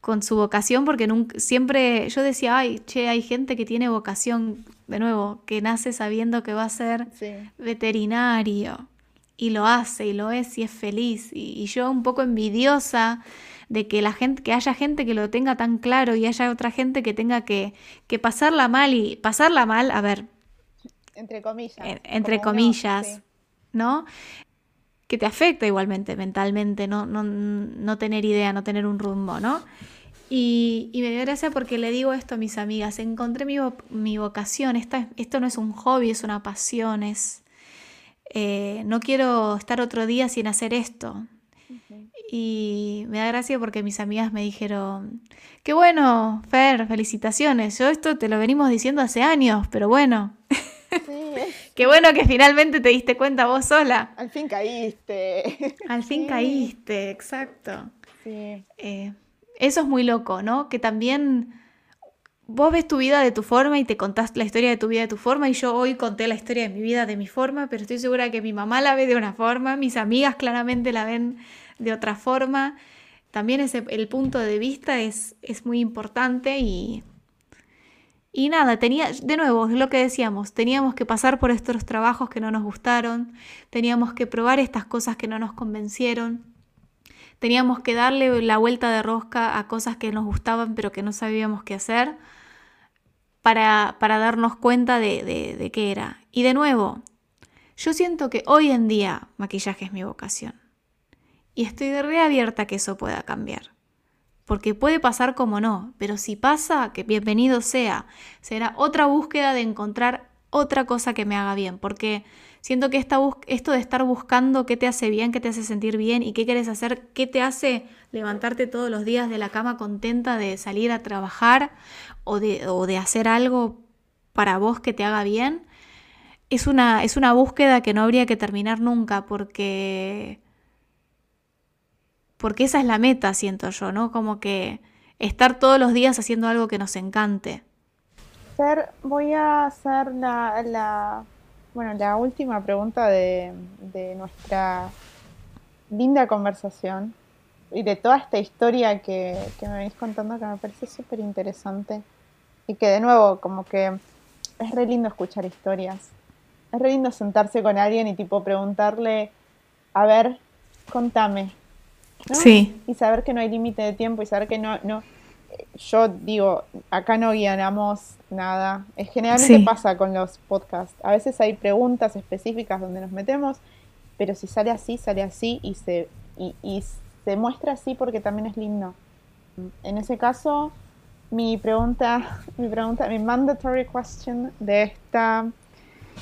con su vocación, porque nunca, siempre yo decía, ay, che, hay gente que tiene vocación, de nuevo, que nace sabiendo que va a ser veterinario, y lo hace, y lo es, y es feliz, y, yo un poco envidiosa de que la gente, que haya gente que lo tenga tan claro y haya otra gente que tenga que, que pasarla mal y pasarla mal, a ver. Entre comillas. entre comillas, ¿no? Que te afecta igualmente mentalmente, ¿no? No, no tener idea, no tener un rumbo, ¿no? Y, me dio gracia porque le digo esto a mis amigas, encontré mi, mi vocación, Esta, esto no es un hobby, es una pasión, es, eh, no quiero estar otro día sin hacer esto. Y me da gracia porque mis amigas me dijeron, qué bueno, Fer, felicitaciones, yo esto te lo venimos diciendo hace años, pero bueno. qué bueno que finalmente te diste cuenta vos sola. Al fin caíste. Al fin caíste, exacto. Sí. Eh, eso es muy loco, ¿no? Que también vos ves tu vida de tu forma y te contás la historia de tu vida de tu forma y yo hoy conté la historia de mi vida de mi forma, pero estoy segura que mi mamá la ve de una forma, mis amigas claramente la ven de otra forma. También ese, el punto de vista es, es muy importante y, y nada, tenía, de nuevo, es lo que decíamos, teníamos que pasar por estos trabajos que no nos gustaron, teníamos que probar estas cosas que no nos convencieron, Teníamos que darle la vuelta de rosca a cosas que nos gustaban pero que no sabíamos qué hacer para, para darnos cuenta de, de, qué era. Y de nuevo, yo siento que hoy en día maquillaje es mi vocación. Y estoy reabierta a que eso pueda cambiar. Porque puede pasar como no, pero si pasa, que bienvenido sea. Será otra búsqueda de encontrar otra cosa que me haga bien. Porque Siento que esta esto de estar buscando qué te hace bien, qué te hace sentir bien y qué quieres hacer, qué te hace levantarte todos los días de la cama contenta de salir a trabajar o de, de hacer algo para vos que te haga bien, es una, es una búsqueda que no habría que terminar nunca porque... Porque esa es la meta, siento yo, ¿no? Como que estar todos los días haciendo algo que nos encante. Voy a hacer la bueno, la última pregunta de, nuestra linda conversación y de toda esta historia que, me venís contando que me parece súper interesante y que de nuevo como que es re lindo escuchar historias. Es re lindo sentarse con alguien y tipo preguntarle, a ver, contame. Sí. Y saber que no hay límite de tiempo y saber que no, no, yo digo, acá no guiamos nada. Es, generalmente pasa con los podcasts. A veces hay preguntas específicas donde nos metemos, pero si sale así, sale así y se, y, se muestra así porque también es lindo. En ese caso, mi pregunta, mi pregunta, mi mandatory question de esta,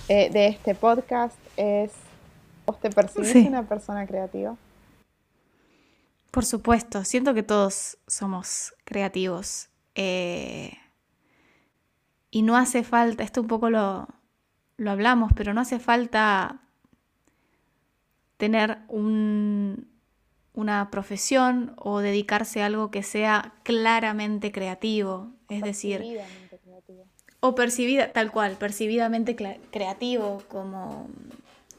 eh, de este podcast es, ¿vos te percibís una persona creativa? Por supuesto, siento que todos somos creativos. Eh, y no hace falta, esto un poco lo, lo hablamos, pero no hace falta tener un, una profesión o dedicarse a algo que sea claramente creativo. Es decir, o percibida, tal cual, percibidamente creativo, como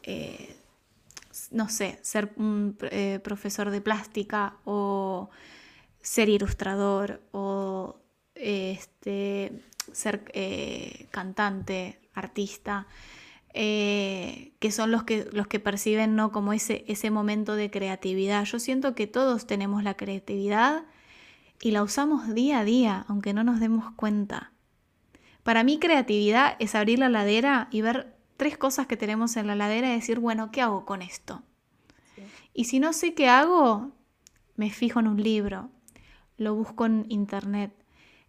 eh, no sé, ser un eh, profesor de plástica o ser ilustrador o este, ser eh, cantante, artista, eh, que son los que, los que perciben ¿no? como ese, ese momento de creatividad. Yo siento que todos tenemos la creatividad y la usamos día a día, aunque no nos demos cuenta. Para mí creatividad es abrir la ladera y ver tres cosas que tenemos en la ladera y decir, bueno, ¿qué hago con esto? Y si no sé qué hago, me fijo en un libro, lo busco en internet.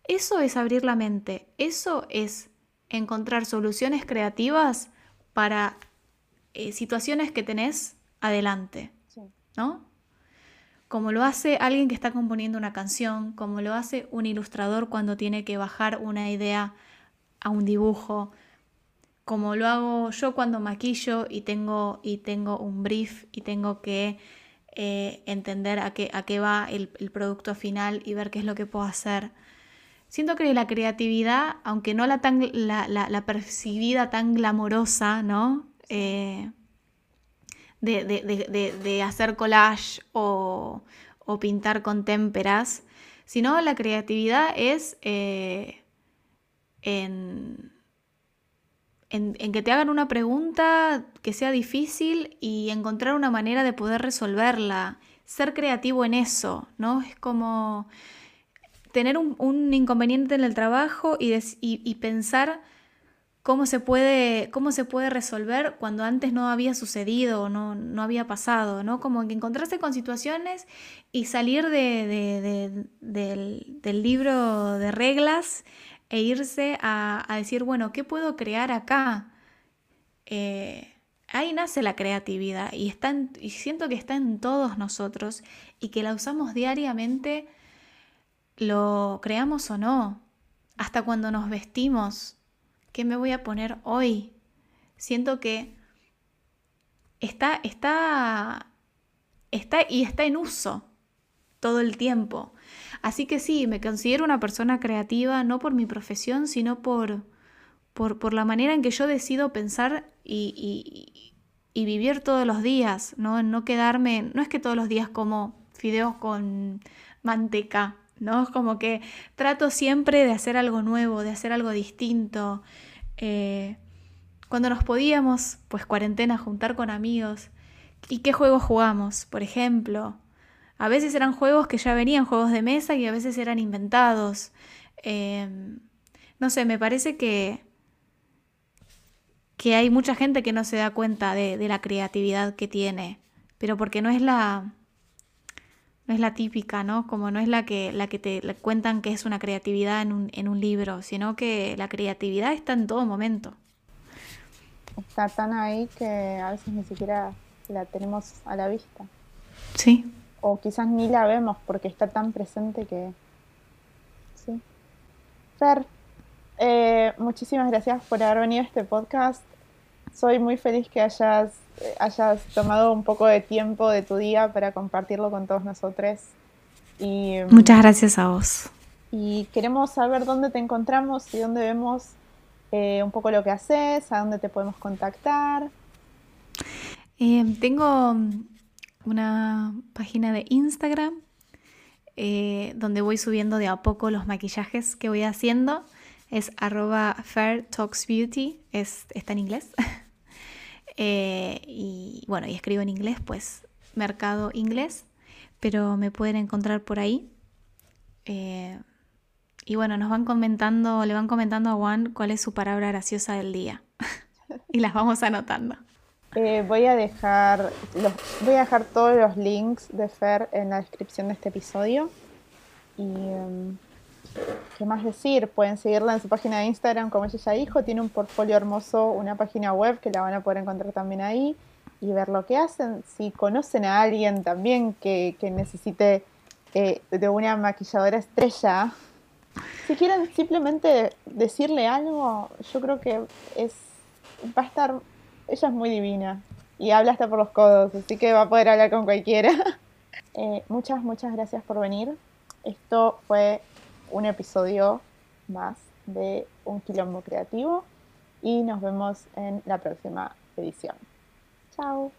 Eso es abrir la mente, eso es encontrar soluciones creativas para eh, situaciones que tenés adelante, ¿no? Como lo hace alguien que está componiendo una canción, como lo hace un ilustrador cuando tiene que bajar una idea a un dibujo, como lo hago yo cuando maquillo y tengo, y tengo un brief y tengo que eh, entender a qué, a qué va el, producto final y ver qué es lo que puedo hacer. Siento que la creatividad, aunque no la, tan, la, percibida tan glamorosa, ¿no? Eh, de, hacer collage o, pintar con témperas, sino la creatividad es eh, en, en, que te hagan una pregunta que sea difícil y encontrar una manera de poder resolverla, ser creativo en eso, ¿no? Es como tener un, inconveniente en el trabajo y, pensar cómo se, puede, cómo se puede resolver cuando antes no había sucedido no, no había pasado, ¿no? Como que encontrarse con situaciones y salir de, del, libro de reglas e irse a, decir, bueno, ¿qué puedo crear acá? Eh, ahí nace la creatividad y, está y siento que está en todos nosotros y que la usamos diariamente lo creamos o no, hasta cuando nos vestimos, ¿qué me voy a poner hoy? Siento que está, está, está y está en uso todo el tiempo. Así que sí, me considero una persona creativa, no por mi profesión, sino por, por, la manera en que yo decido pensar y, y, vivir todos los días, ¿no? No quedarme, no es que todos los días como fideos con manteca, ¿no? Es como que trato siempre de hacer algo nuevo, de hacer algo distinto. Eh, cuando nos podíamos, pues cuarentena, juntar con amigos. ¿Y qué juegos jugamos? Por ejemplo, a veces eran juegos que ya venían, juegos de mesa, y a veces eran inventados. Em, no sé, me parece que, que hay mucha gente que no se da cuenta de, de la creatividad que tiene, pero porque no es la, no es la típica, ¿no? Como no es la que, la que te cuentan que es una creatividad en un, en un libro, sino que la creatividad está en todo momento. Está tan ahí que a veces ni siquiera la tenemos a la vista. Sí. O quizás ni la vemos porque está tan presente que... Sí. Fer, eh, muchísimas gracias por haber venido a este podcast. Soy muy feliz que hayas hayas tomado un poco de tiempo de tu día para compartirlo con todos nosotros. Y, Muchas gracias a vos. Y queremos saber dónde te encontramos y dónde vemos eh, un poco lo que haces, a dónde te podemos contactar. Eh, tengo una página de Instagram eh, donde voy subiendo de a poco los maquillajes que voy haciendo. Es arroba Fair Talks Beauty, es, está en inglés. Eh, y bueno, y escribo en inglés, pues mercado inglés, pero me pueden encontrar por ahí. Eh, y bueno, nos van comentando, le van comentando a Juan cuál es su palabra graciosa del día. y las vamos anotando. Eh, voy a dejar los, voy a dejar todos los links de Fer en la descripción de este episodio. Y em, ¿Qué más decir? Pueden seguirla en su página de Instagram, como ella ya dijo. Tiene un portfolio hermoso, una página web que la van a poder encontrar también ahí y ver lo que hacen. Si conocen a alguien también que, necesite eh, de una maquilladora estrella, si quieren simplemente decirle algo, yo creo que es va a estar. Ella es muy divina y habla hasta por los codos, así que va a poder hablar con cualquiera. Eh, muchas, muchas gracias por venir. Esto fue un episodio más de Un Quilombo Creativo y nos vemos en la próxima edición. Chao.